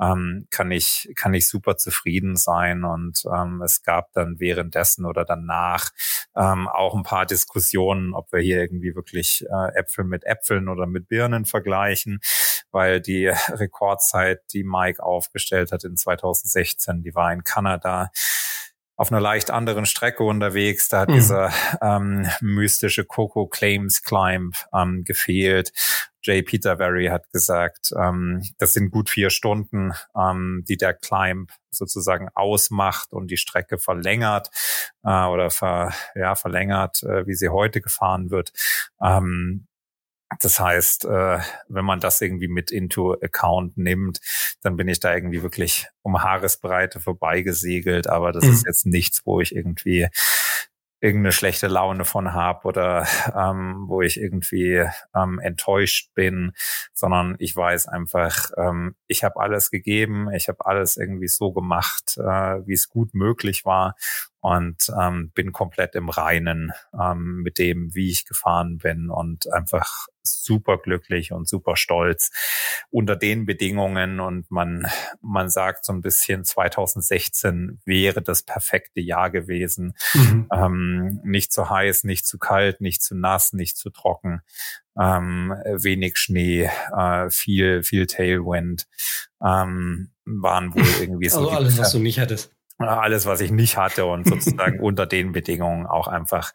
ähm, kann ich, kann ich super zufrieden sein. Und ähm, es gab dann währenddessen oder danach ähm, auch ein paar Diskussionen, ob wir hier irgendwie wirklich äh, Äpfel mit Äpfeln oder mit Birnen vergleichen, weil die *laughs* Rekordzeit, die Mike aufgestellt hat in 2016, die war in Kanada auf einer leicht anderen Strecke unterwegs. Da hat mhm. dieser ähm, mystische Coco Claims Climb ähm, gefehlt. Jay Peterberry hat gesagt, ähm, das sind gut vier Stunden, ähm, die der Climb sozusagen ausmacht und die Strecke verlängert äh, oder ver, ja, verlängert, äh, wie sie heute gefahren wird. Ähm, das heißt, äh, wenn man das irgendwie mit into account nimmt, dann bin ich da irgendwie wirklich um Haaresbreite vorbeigesegelt. Aber das mhm. ist jetzt nichts, wo ich irgendwie irgendeine schlechte Laune von habe oder ähm, wo ich irgendwie ähm, enttäuscht bin, sondern ich weiß einfach, ähm, ich habe alles gegeben, ich habe alles irgendwie so gemacht, äh, wie es gut möglich war und ähm, bin komplett im Reinen ähm, mit dem, wie ich gefahren bin und einfach super glücklich und super stolz unter den Bedingungen und man, man sagt so ein bisschen 2016 wäre das perfekte Jahr gewesen. Mhm. Ähm, nicht zu heiß, nicht zu kalt, nicht zu nass, nicht zu trocken. Ähm, wenig Schnee, äh, viel, viel Tailwind, ähm, waren wohl *laughs* irgendwie so. Also alles, was du nicht hattest alles, was ich nicht hatte und *laughs* sozusagen unter den Bedingungen auch einfach.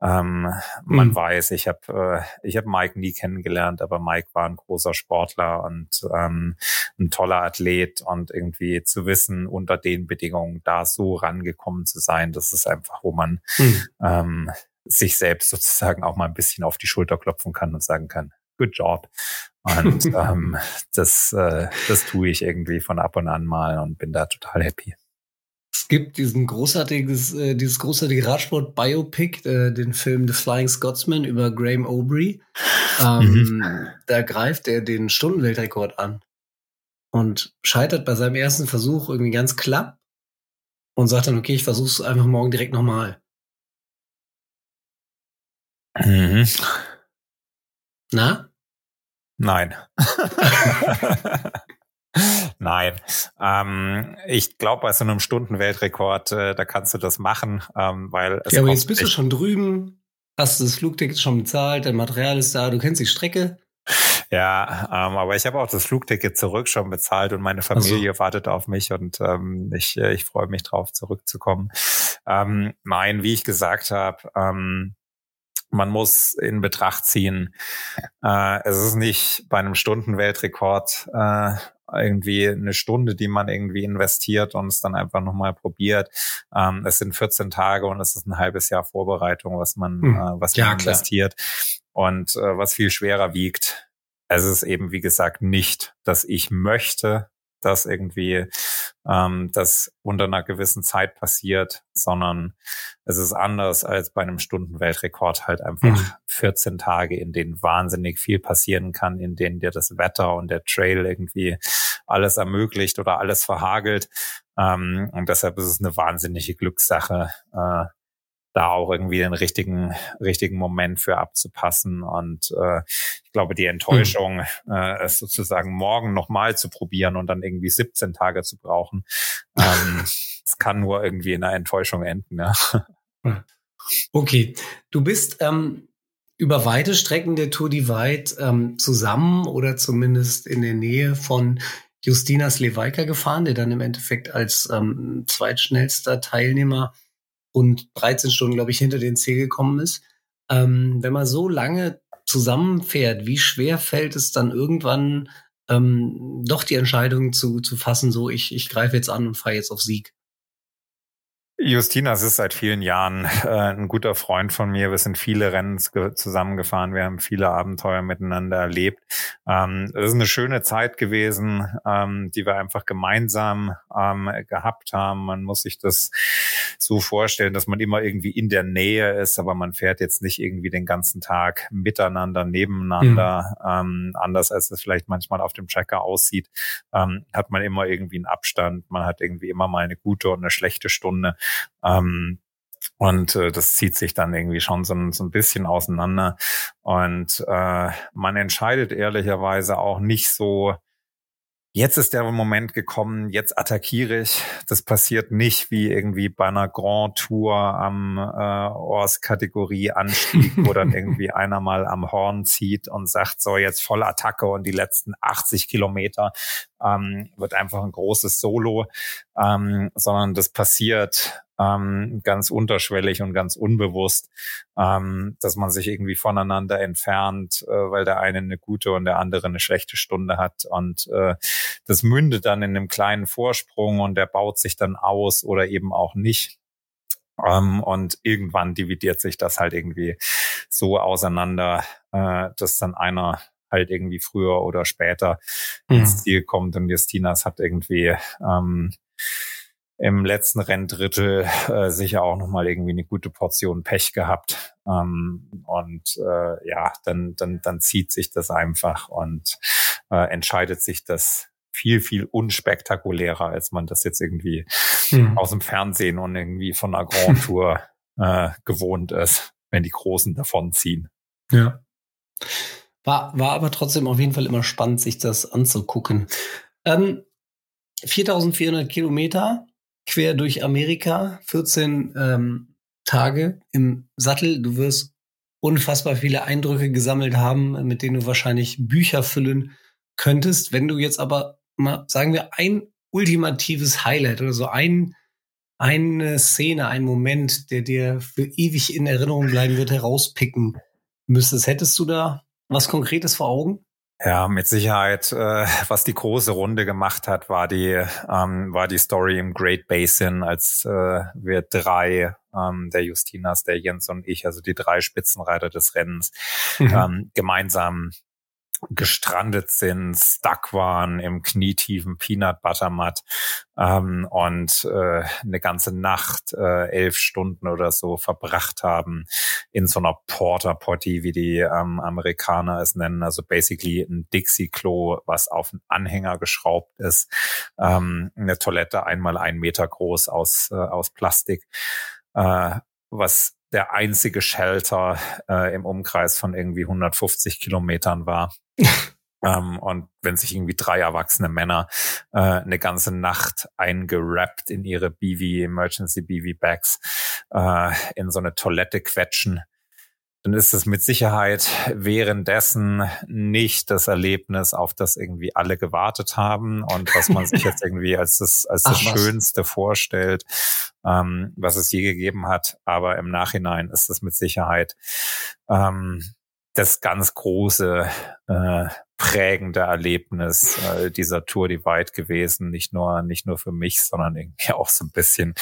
Ähm, man mhm. weiß, ich habe äh, ich habe Mike nie kennengelernt, aber Mike war ein großer Sportler und ähm, ein toller Athlet und irgendwie zu wissen, unter den Bedingungen da so rangekommen zu sein, das ist einfach, wo man mhm. ähm, sich selbst sozusagen auch mal ein bisschen auf die Schulter klopfen kann und sagen kann, good job. Und *laughs* ähm, das, äh, das tue ich irgendwie von ab und an mal und bin da total happy. Es gibt diesen großartiges, äh, dieses großartige Radsport-Biopic, äh, den Film The Flying Scotsman über Graham Aubrey. Ähm, mhm. Da greift er den Stundenweltrekord an und scheitert bei seinem ersten Versuch irgendwie ganz klapp und sagt dann, okay, ich versuche es einfach morgen direkt nochmal. Mhm. Na? Nein. *laughs* *laughs* Nein. Ähm, ich glaube, bei so einem Stundenweltrekord, äh, da kannst du das machen, ähm, weil es Ja, aber jetzt bist du schon drüben, hast das Flugticket schon bezahlt, dein Material ist da, du kennst die Strecke. Ja, ähm, aber ich habe auch das Flugticket zurück schon bezahlt und meine Familie also. wartet auf mich und ähm, ich, äh, ich freue mich drauf, zurückzukommen. Ähm, nein, wie ich gesagt habe, ähm, man muss in Betracht ziehen, äh, es ist nicht bei einem Stundenweltrekord äh, irgendwie eine Stunde, die man irgendwie investiert und es dann einfach nochmal probiert. Ähm, es sind 14 Tage und es ist ein halbes Jahr Vorbereitung, was man, hm. äh, was ja, man investiert. Und äh, was viel schwerer wiegt, es ist eben, wie gesagt, nicht, dass ich möchte, dass irgendwie ähm, das unter einer gewissen Zeit passiert, sondern es ist anders als bei einem Stundenweltrekord halt einfach mhm. 14 Tage, in denen wahnsinnig viel passieren kann, in denen dir das Wetter und der Trail irgendwie alles ermöglicht oder alles verhagelt. Ähm, und deshalb ist es eine wahnsinnige Glückssache, äh, da auch irgendwie den richtigen, richtigen Moment für abzupassen. Und äh, ich glaube, die Enttäuschung, mhm. äh, es sozusagen morgen nochmal zu probieren und dann irgendwie 17 Tage zu brauchen, *laughs* ähm, es kann nur irgendwie in einer Enttäuschung enden. Ja. Okay, du bist ähm, über weite Strecken der Tour Divide ähm, zusammen oder zumindest in der Nähe von Justina Slewajka gefahren, der dann im Endeffekt als ähm, zweitschnellster Teilnehmer und 13 Stunden, glaube ich, hinter den Ziel gekommen ist. Ähm, wenn man so lange zusammenfährt, wie schwer fällt es dann irgendwann ähm, doch die Entscheidung zu, zu fassen, so ich, ich greife jetzt an und fahre jetzt auf Sieg? Justinas ist seit vielen Jahren äh, ein guter Freund von mir. Wir sind viele Rennen zusammengefahren. Wir haben viele Abenteuer miteinander erlebt. Ähm, es ist eine schöne Zeit gewesen, ähm, die wir einfach gemeinsam ähm, gehabt haben. Man muss sich das so vorstellen, dass man immer irgendwie in der Nähe ist, aber man fährt jetzt nicht irgendwie den ganzen Tag miteinander, nebeneinander. Mhm. anders als es vielleicht manchmal auf dem Tracker aussieht, ähm, hat man immer irgendwie einen Abstand. Man hat irgendwie immer mal eine gute und eine schlechte Stunde. Ähm, und äh, das zieht sich dann irgendwie schon so, so ein bisschen auseinander. Und äh, man entscheidet ehrlicherweise auch nicht so, jetzt ist der Moment gekommen, jetzt attackiere ich. Das passiert nicht wie irgendwie bei einer Grand Tour am äh, Ors-Kategorie Anstieg, wo dann *laughs* irgendwie einer mal am Horn zieht und sagt, so jetzt voll Attacke und die letzten 80 Kilometer ähm, wird einfach ein großes Solo, ähm, sondern das passiert ähm, ganz unterschwellig und ganz unbewusst, ähm, dass man sich irgendwie voneinander entfernt, äh, weil der eine eine gute und der andere eine schlechte Stunde hat. Und äh, das mündet dann in einem kleinen Vorsprung und der baut sich dann aus oder eben auch nicht. Ähm, und irgendwann dividiert sich das halt irgendwie so auseinander, äh, dass dann einer halt irgendwie früher oder später mhm. ins Ziel kommt und Justinas hat irgendwie ähm, im letzten Renndrittel äh, sicher auch nochmal irgendwie eine gute Portion Pech gehabt. Ähm, und äh, ja, dann, dann, dann zieht sich das einfach und äh, entscheidet sich das viel, viel unspektakulärer, als man das jetzt irgendwie hm. aus dem Fernsehen und irgendwie von einer Grand Tour *laughs* äh, gewohnt ist, wenn die Großen davonziehen. Ja. War, war aber trotzdem auf jeden Fall immer spannend, sich das anzugucken. Ähm, 4400 Kilometer quer durch Amerika, 14 ähm, Tage im Sattel. Du wirst unfassbar viele Eindrücke gesammelt haben, mit denen du wahrscheinlich Bücher füllen könntest. Wenn du jetzt aber mal, sagen wir, ein ultimatives Highlight oder so ein, eine Szene, ein Moment, der dir für ewig in Erinnerung bleiben wird, herauspicken müsstest, hättest du da was Konkretes vor Augen? Ja, mit Sicherheit. Äh, was die große Runde gemacht hat, war die ähm, war die Story im Great Basin, als äh, wir drei, ähm, der Justinas, der Jens und ich, also die drei Spitzenreiter des Rennens, mhm. ähm, gemeinsam gestrandet sind, stuck waren im knietiefen Peanut Butter Mud ähm, und äh, eine ganze Nacht, äh, elf Stunden oder so verbracht haben in so einer Porter Potty, wie die ähm, Amerikaner es nennen, also basically ein Dixie-Klo, was auf einen Anhänger geschraubt ist, ähm, eine Toilette einmal ein Meter groß aus, äh, aus Plastik, äh, was der einzige Shelter äh, im Umkreis von irgendwie 150 Kilometern war. *laughs* ähm, und wenn sich irgendwie drei erwachsene Männer äh, eine ganze Nacht eingerappt in ihre BV, Emergency BV Bags, äh, in so eine Toilette quetschen, dann ist es mit Sicherheit währenddessen nicht das Erlebnis, auf das irgendwie alle gewartet haben und was man sich jetzt *laughs* irgendwie als das, als das Ach, Schönste vorstellt, ähm, was es je gegeben hat. Aber im Nachhinein ist es mit Sicherheit ähm, das ganz große äh, prägende Erlebnis äh, dieser Tour Divide gewesen. Nicht nur, nicht nur für mich, sondern irgendwie auch so ein bisschen,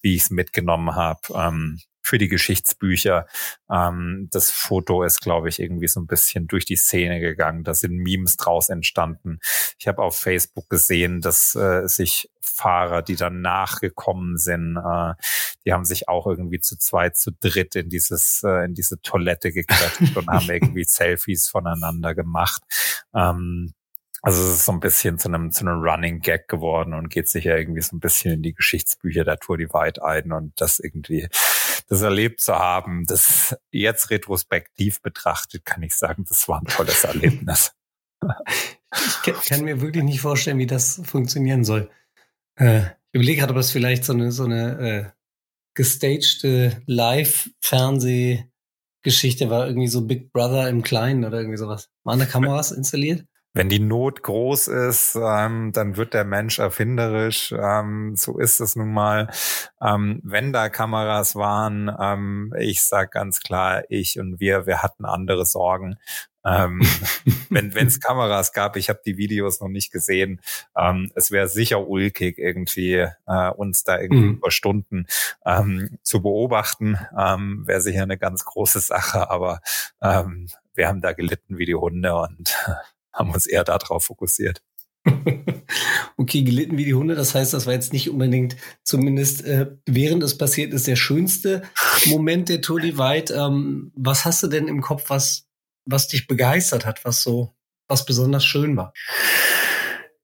wie ich es mitgenommen habe. Ähm, für die Geschichtsbücher. Ähm, das Foto ist, glaube ich, irgendwie so ein bisschen durch die Szene gegangen. Da sind Memes draus entstanden. Ich habe auf Facebook gesehen, dass äh, sich Fahrer, die dann nachgekommen sind, äh, die haben sich auch irgendwie zu zweit, zu dritt in dieses, äh, in diese Toilette geklatscht und haben *laughs* irgendwie Selfies voneinander gemacht. Ähm, also es ist so ein bisschen zu einem, zu einem Running Gag geworden und geht sich ja irgendwie so ein bisschen in die Geschichtsbücher der Tour Divide ein und das irgendwie, das erlebt zu haben, das jetzt retrospektiv betrachtet, kann ich sagen, das war ein tolles *laughs* Erlebnis. Ich kann mir wirklich nicht vorstellen, wie das funktionieren soll. Äh, ich überlege gerade, ob das vielleicht so eine, so eine äh, gestagte Live-Fernsehgeschichte war, irgendwie so Big Brother im Kleinen oder irgendwie sowas. Waren da Kameras installiert? Wenn die Not groß ist, ähm, dann wird der Mensch erfinderisch. Ähm, so ist es nun mal. Ähm, wenn da Kameras waren, ähm, ich sag ganz klar, ich und wir, wir hatten andere Sorgen. ähm, *laughs* wenn es Kameras gab, ich habe die Videos noch nicht gesehen, ähm, es wäre sicher ulkig irgendwie äh, uns da irgendwie mhm. über Stunden ähm, zu beobachten, ähm, wäre sicher eine ganz große Sache, aber ähm, wir haben da gelitten wie die Hunde und *laughs* haben uns eher darauf fokussiert. *laughs* okay, gelitten wie die Hunde, das heißt, das war jetzt nicht unbedingt, zumindest äh, während es passiert ist, der schönste Moment der Tour Divide. Ähm, was hast du denn im Kopf, was, was dich begeistert hat, was so, was besonders schön war?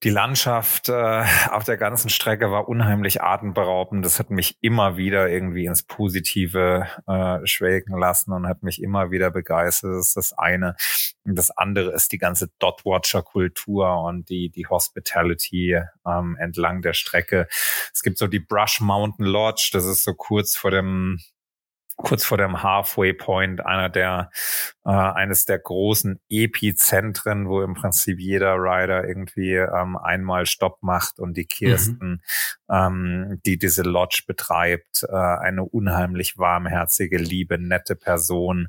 Die Landschaft äh, auf der ganzen Strecke war unheimlich atemberaubend. Das hat mich immer wieder irgendwie ins Positive äh, schwelgen lassen und hat mich immer wieder begeistert. Das ist das eine. Und das andere ist die ganze Dot-Watcher-Kultur und die, die Hospitality ähm, entlang der Strecke. Es gibt so die Brush Mountain Lodge. Das ist so kurz vor dem kurz vor dem Halfway Point, einer der äh, eines der großen Epizentren, wo im Prinzip jeder Rider irgendwie ähm, einmal Stopp macht und die Kirsten, mhm. ähm, die diese Lodge betreibt, äh, eine unheimlich warmherzige, liebe, nette Person.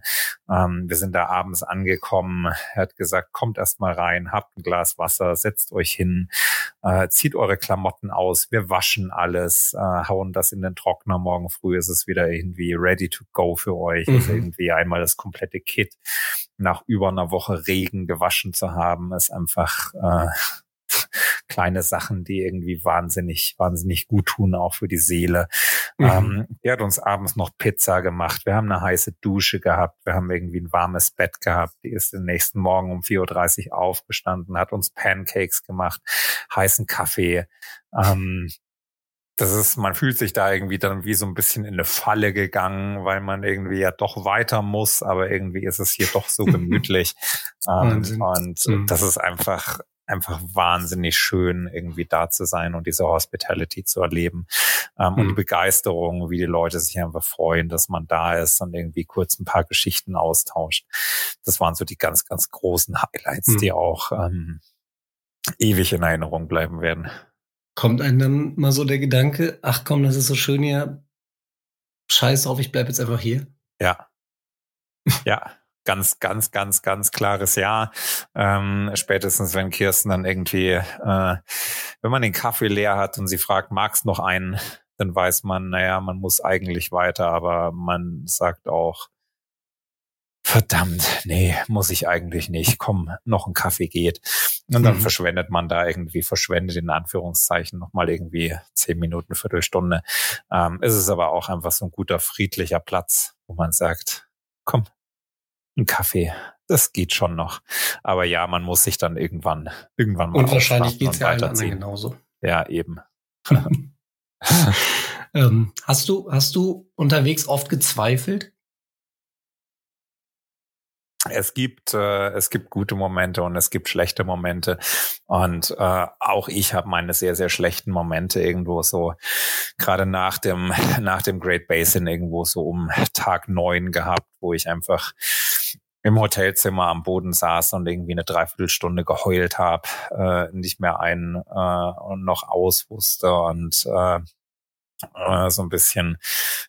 Ähm, wir sind da abends angekommen. Er hat gesagt, kommt erst mal rein, habt ein Glas Wasser, setzt euch hin, äh, zieht eure Klamotten aus, wir waschen alles, äh, hauen das in den Trockner. Morgen früh ist es wieder irgendwie ready to to go für euch. Mhm. Also irgendwie einmal das komplette Kit nach über einer Woche Regen gewaschen zu haben, ist einfach äh, *laughs* kleine Sachen, die irgendwie wahnsinnig, wahnsinnig gut tun, auch für die Seele. Mhm. Ähm, die hat uns abends noch Pizza gemacht. Wir haben eine heiße Dusche gehabt. Wir haben irgendwie ein warmes Bett gehabt. Die ist den nächsten Morgen um 4.30 Uhr aufgestanden, hat uns Pancakes gemacht, heißen Kaffee. Ähm, das ist, man fühlt sich da irgendwie dann wie so ein bisschen in eine Falle gegangen, weil man irgendwie ja doch weiter muss, aber irgendwie ist es hier doch so *laughs* gemütlich. ähm, und mhm. das ist einfach, einfach wahnsinnig schön, irgendwie da zu sein und diese Hospitality zu erleben. Ähm, mhm. Und die. Begeisterung, wie die Leute sich einfach freuen, dass man da ist und irgendwie kurz ein paar Geschichten austauscht. Das waren so die ganz, ganz großen Highlights, mhm. die auch ähm, ewig in Erinnerung bleiben werden. Kommt einem dann mal so der Gedanke, ach komm, das ist so schön hier, scheiß auf, ich bleib jetzt einfach hier? Ja. ja, ganz, ganz, ganz, ganz klares Ja. Ähm, spätestens wenn Kirsten dann irgendwie, äh, wenn man den Kaffee leer hat und sie fragt, magst noch einen, dann weiß man, naja, man muss eigentlich weiter, aber man sagt auch, verdammt, nee, muss ich eigentlich nicht. Komm, noch ein Kaffee geht. Und dann mhm. verschwendet man da irgendwie, verschwendet in Anführungszeichen nochmal irgendwie zehn Minuten, Viertelstunde. Ähm, ist es aber auch einfach so ein guter, friedlicher Platz, wo man sagt, komm, ein Kaffee, das geht schon noch. Aber ja, man muss sich dann irgendwann, irgendwann mal. Und wahrscheinlich geht's ja allen anderen genauso. Ja, eben. *laughs* ähm, hast du, hast du unterwegs oft gezweifelt? Es gibt äh, es gibt gute Momente und es gibt schlechte Momente. Und äh, auch ich habe meine sehr sehr schlechten Momente irgendwo so gerade nach dem *laughs* nach dem Great Basin irgendwo so um Tag neun gehabt, wo ich einfach im Hotelzimmer am Boden saß und irgendwie eine Dreiviertelstunde geheult habe, äh, nicht mehr ein äh, und noch aus wusste. Und äh, äh, so ein bisschen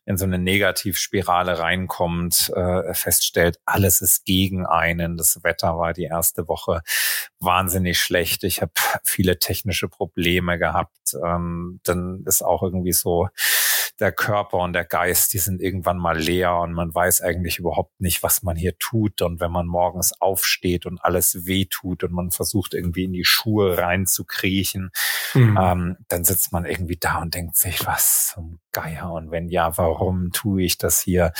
in so eine Negativspirale reinkommt, äh, feststellt, alles ist gegen einen. Das Wetter war die erste Woche wahnsinnig schlecht. Ich habe viele technische Probleme gehabt. Ähm, dann ist auch irgendwie so der Körper und der Geist, die sind irgendwann mal leer und man weiß eigentlich überhaupt nicht, was man hier tut. Und wenn man morgens aufsteht und alles weh tut und man versucht irgendwie in die Schuhe reinzukriechen, mhm. ähm, dann sitzt man irgendwie da und denkt sich, was zum Geier? Und wenn ja, warum tue ich das hier?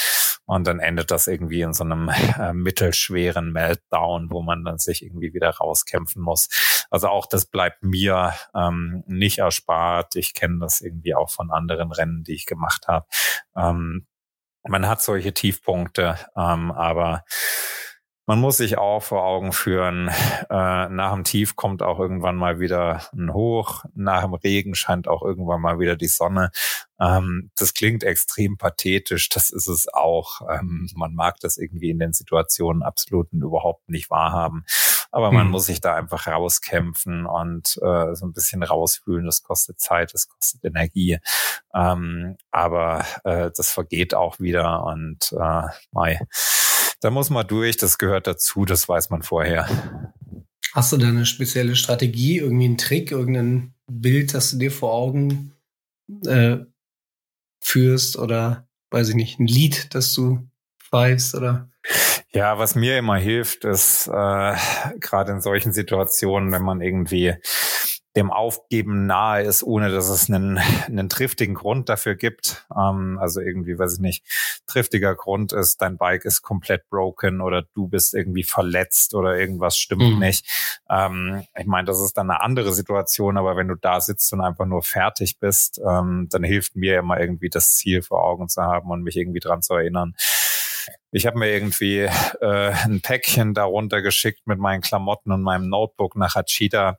Und dann endet das irgendwie in so einem äh, mittelschweren Meltdown, wo man dann sich irgendwie wieder rauskämpfen muss. Also auch das bleibt mir ähm, nicht erspart. Ich kenne das irgendwie auch von anderen Rennen, die ich gemacht habe. Ähm, man hat solche Tiefpunkte, ähm, aber man muss sich auch vor Augen führen, äh, nach dem Tief kommt auch irgendwann mal wieder ein Hoch, nach dem Regen scheint auch irgendwann mal wieder die Sonne. Ähm, das klingt extrem pathetisch, das ist es auch. Ähm, man mag das irgendwie in den Situationen absolut überhaupt nicht wahrhaben. Aber man hm. muss sich da einfach rauskämpfen und äh, so ein bisschen rausfühlen. Das kostet Zeit, das kostet Energie. Ähm, aber äh, das vergeht auch wieder und äh, mai da muss man durch, das gehört dazu, das weiß man vorher. Hast du da eine spezielle Strategie, irgendwie einen Trick, irgendein Bild, das du dir vor Augen äh, führst oder weiß ich nicht, ein Lied, das du pfeifst oder? Ja, was mir immer hilft, ist äh, gerade in solchen Situationen, wenn man irgendwie dem Aufgeben nahe ist, ohne dass es einen, einen triftigen Grund dafür gibt. Ähm, also irgendwie, weiß ich nicht, triftiger Grund ist, dein Bike ist komplett broken oder du bist irgendwie verletzt oder irgendwas stimmt mhm. nicht. Ähm, ich meine, das ist dann eine andere Situation, aber wenn du da sitzt und einfach nur fertig bist, ähm, dann hilft mir immer irgendwie das Ziel vor Augen zu haben und mich irgendwie dran zu erinnern, ich habe mir irgendwie äh, ein Päckchen darunter geschickt mit meinen Klamotten und meinem Notebook nach Hachida.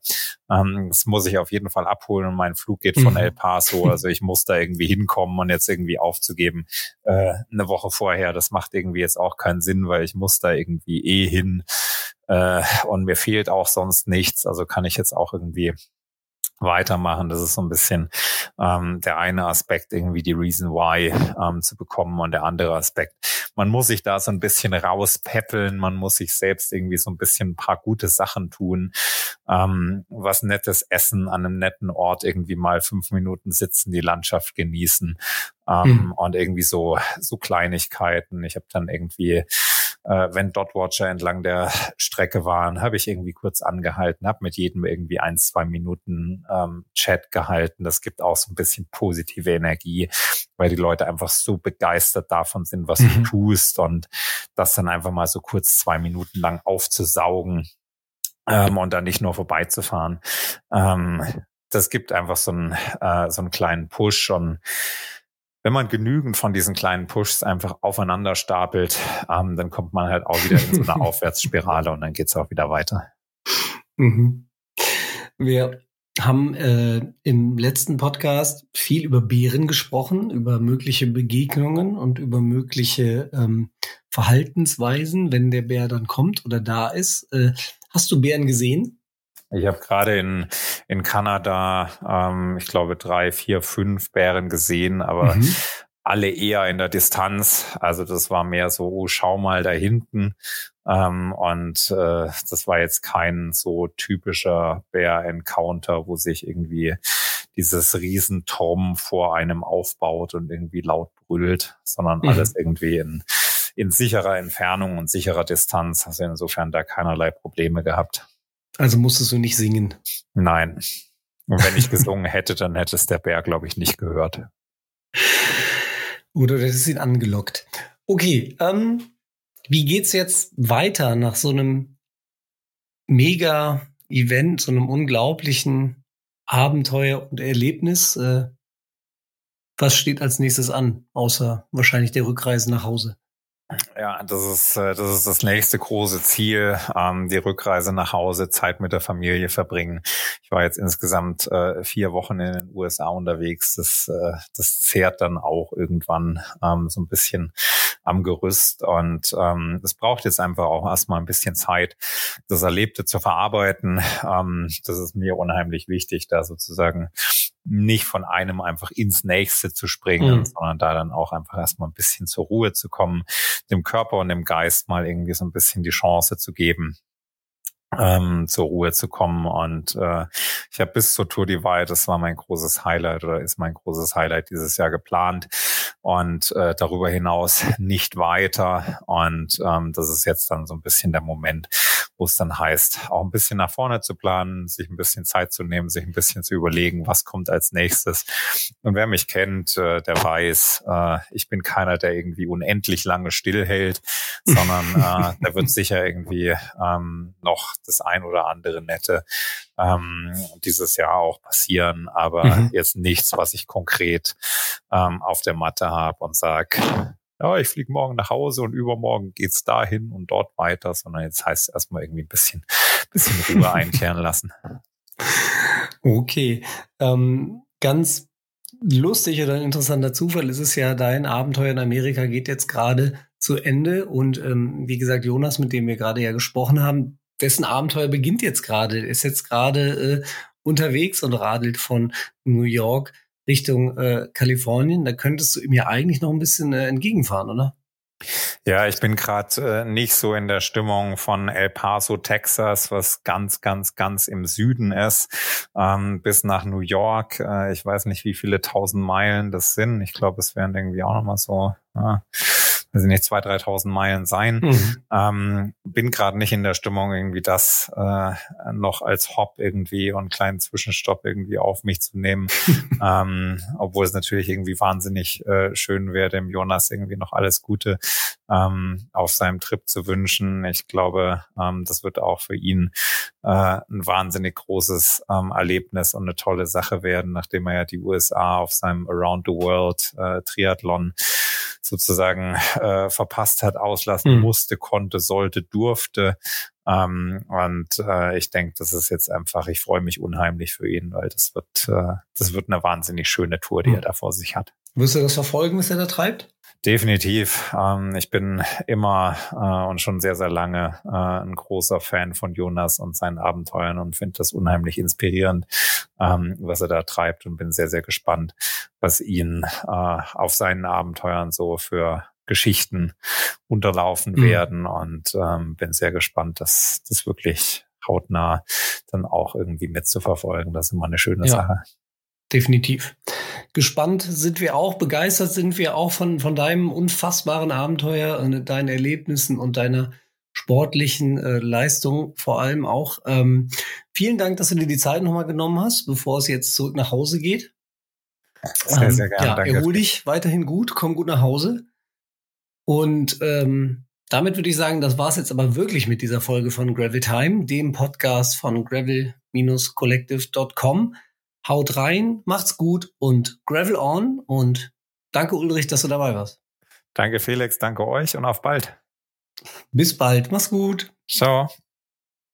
Ähm, das muss ich auf jeden Fall abholen und mein Flug geht von mhm. El Paso. *laughs* Also ich muss da irgendwie hinkommen und jetzt irgendwie aufzugeben äh, eine Woche vorher. Das macht irgendwie jetzt auch keinen Sinn, weil ich muss da irgendwie eh hin. Äh, und mir fehlt auch sonst nichts. Also kann ich jetzt auch irgendwie weitermachen. Das ist so ein bisschen ähm, der eine Aspekt, irgendwie die Reason Why ähm, zu bekommen und der andere Aspekt. Man muss sich da so ein bisschen rauspeppeln, man muss sich selbst irgendwie so ein bisschen ein paar gute Sachen tun, ähm, was nettes essen an einem netten Ort, irgendwie mal fünf Minuten sitzen, die Landschaft genießen ähm, mhm. und irgendwie so so Kleinigkeiten. Ich habe dann irgendwie äh, wenn Dotwatcher entlang der *laughs* Strecke waren, habe ich irgendwie kurz angehalten, habe mit jedem irgendwie ein, zwei Minuten ähm, Chat gehalten. Das gibt auch so ein bisschen positive Energie, weil die Leute einfach so begeistert davon sind, was mhm. du tust und das dann einfach mal so kurz zwei Minuten lang aufzusaugen ähm, und dann nicht nur vorbeizufahren. Ähm, das gibt einfach so einen, äh, so einen kleinen Push und wenn man genügend von diesen kleinen Pushs einfach aufeinander stapelt, ähm, dann kommt man halt auch wieder in so eine *laughs* Aufwärtsspirale und dann geht's auch wieder weiter. Mhm. Wir haben äh, im letzten Podcast viel über Bären gesprochen, über mögliche Begegnungen und über mögliche ähm, Verhaltensweisen, wenn der Bär dann kommt oder da ist. Äh, hast du Bären gesehen? Ich habe gerade in, in Kanada, ähm, ich glaube, drei, vier, fünf Bären gesehen, aber mhm. alle eher in der Distanz. Also das war mehr so, oh, schau mal da hinten. Ähm, und äh, das war jetzt kein so typischer Bär-Encounter, wo sich irgendwie dieses Riesentom vor einem aufbaut und irgendwie laut brüllt, sondern mhm. alles irgendwie in, in sicherer Entfernung und sicherer Distanz. Also insofern da keinerlei Probleme gehabt. Also musstest du nicht singen? Nein. Und wenn ich gesungen hätte, dann hätte es der Bär, glaube ich, nicht gehört. Oder du hättest ihn angelockt. Okay, ähm, wie geht's jetzt weiter nach so einem Mega-Event, so einem unglaublichen Abenteuer und Erlebnis? Äh, was steht als nächstes an, außer wahrscheinlich der Rückreise nach Hause? Ja, das ist, äh, das ist das nächste große Ziel, ähm, die Rückreise nach Hause, Zeit mit der Familie verbringen. Ich war jetzt insgesamt äh, vier Wochen in den USA unterwegs. Das, äh, das zehrt dann auch irgendwann ähm, so ein bisschen am Gerüst. Und ähm, es braucht jetzt einfach auch erstmal ein bisschen Zeit, das Erlebte zu verarbeiten. Ähm, das ist mir unheimlich wichtig, da sozusagen nicht von einem einfach ins nächste zu springen, mhm. sondern da dann auch einfach erstmal ein bisschen zur Ruhe zu kommen, dem Körper und dem Geist mal irgendwie so ein bisschen die Chance zu geben, ähm, zur Ruhe zu kommen. Und äh, ich habe bis zur Tour Divide, das war mein großes Highlight oder ist mein großes Highlight dieses Jahr geplant und äh, darüber hinaus *laughs* nicht weiter. Und ähm, das ist jetzt dann so ein bisschen der Moment, wo es dann heißt, auch ein bisschen nach vorne zu planen, sich ein bisschen Zeit zu nehmen, sich ein bisschen zu überlegen, was kommt als nächstes. Und wer mich kennt, äh, der weiß, äh, ich bin keiner, der irgendwie unendlich lange stillhält, sondern äh, *laughs* da wird sicher irgendwie ähm, noch das ein oder andere nette ähm, dieses Jahr auch passieren, aber mhm. jetzt nichts, was ich konkret ähm, auf der Matte habe und sag ja, ich fliege morgen nach Hause und übermorgen geht's dahin und dort weiter, sondern jetzt heißt es erstmal irgendwie ein bisschen, bisschen Ruhe *laughs* einkehren lassen. Okay. Ähm, ganz lustig oder ein interessanter Zufall ist es ja, dein Abenteuer in Amerika geht jetzt gerade zu Ende und ähm, wie gesagt, Jonas, mit dem wir gerade ja gesprochen haben, dessen Abenteuer beginnt jetzt gerade, ist jetzt gerade äh, unterwegs und radelt von New York Richtung äh, Kalifornien. Da könntest du ihm ja eigentlich noch ein bisschen äh, entgegenfahren, oder? Ja, ich bin gerade äh, nicht so in der Stimmung von El Paso, Texas, was ganz, ganz, ganz im Süden ist, ähm, bis nach New York. Äh, ich weiß nicht, wie viele tausend Meilen das sind. Ich glaube, es wären irgendwie auch nochmal so weiß ich nicht, zwei, dreitausend Meilen sein. Mhm. Ähm, bin gerade nicht in der Stimmung, irgendwie das äh, noch als Hop irgendwie und kleinen Zwischenstopp irgendwie auf mich zu nehmen. *laughs* ähm, obwohl es natürlich irgendwie wahnsinnig äh, schön wäre, dem Jonas irgendwie noch alles Gute ähm, auf seinem Trip zu wünschen. Ich glaube, ähm, das wird auch für ihn äh, ein wahnsinnig großes ähm, Erlebnis und eine tolle Sache werden, nachdem er ja die USA auf seinem Around the World äh, Triathlon sozusagen äh, verpasst hat, auslassen mhm. musste, konnte, sollte, durfte. Ähm, und äh, ich denke, das ist jetzt einfach, ich freue mich unheimlich für ihn, weil das wird, äh, das wird eine wahnsinnig schöne Tour, die mhm. er da vor sich hat. Wirst du das verfolgen, was er da treibt? Definitiv. Ähm, ich bin immer äh, und schon sehr, sehr lange äh, ein großer Fan von Jonas und seinen Abenteuern und finde das unheimlich inspirierend, ähm, was er da treibt und bin sehr, sehr gespannt, was ihn äh, auf seinen Abenteuern so für Geschichten unterlaufen mhm. werden und ähm, bin sehr gespannt, dass das wirklich hautnah dann auch irgendwie mitzuverfolgen. Das ist immer eine schöne ja. Sache. Definitiv. Gespannt sind wir auch, begeistert sind wir auch von, von deinem unfassbaren Abenteuer, äh, deinen Erlebnissen und deiner sportlichen äh, Leistung vor allem auch. Ähm, vielen Dank, dass du dir die Zeit nochmal genommen hast, bevor es jetzt zurück nach Hause geht. Sehr, sehr gerne. Ähm, ja, danke. erhol dich weiterhin gut, komm gut nach Hause. Und ähm, damit würde ich sagen, das war's jetzt aber wirklich mit dieser Folge von Gravel Time, dem Podcast von gravel-collective.com. Haut rein, macht's gut und Gravel on und danke Ulrich, dass du dabei warst. Danke Felix, danke euch und auf bald. Bis bald, mach's gut. Ciao.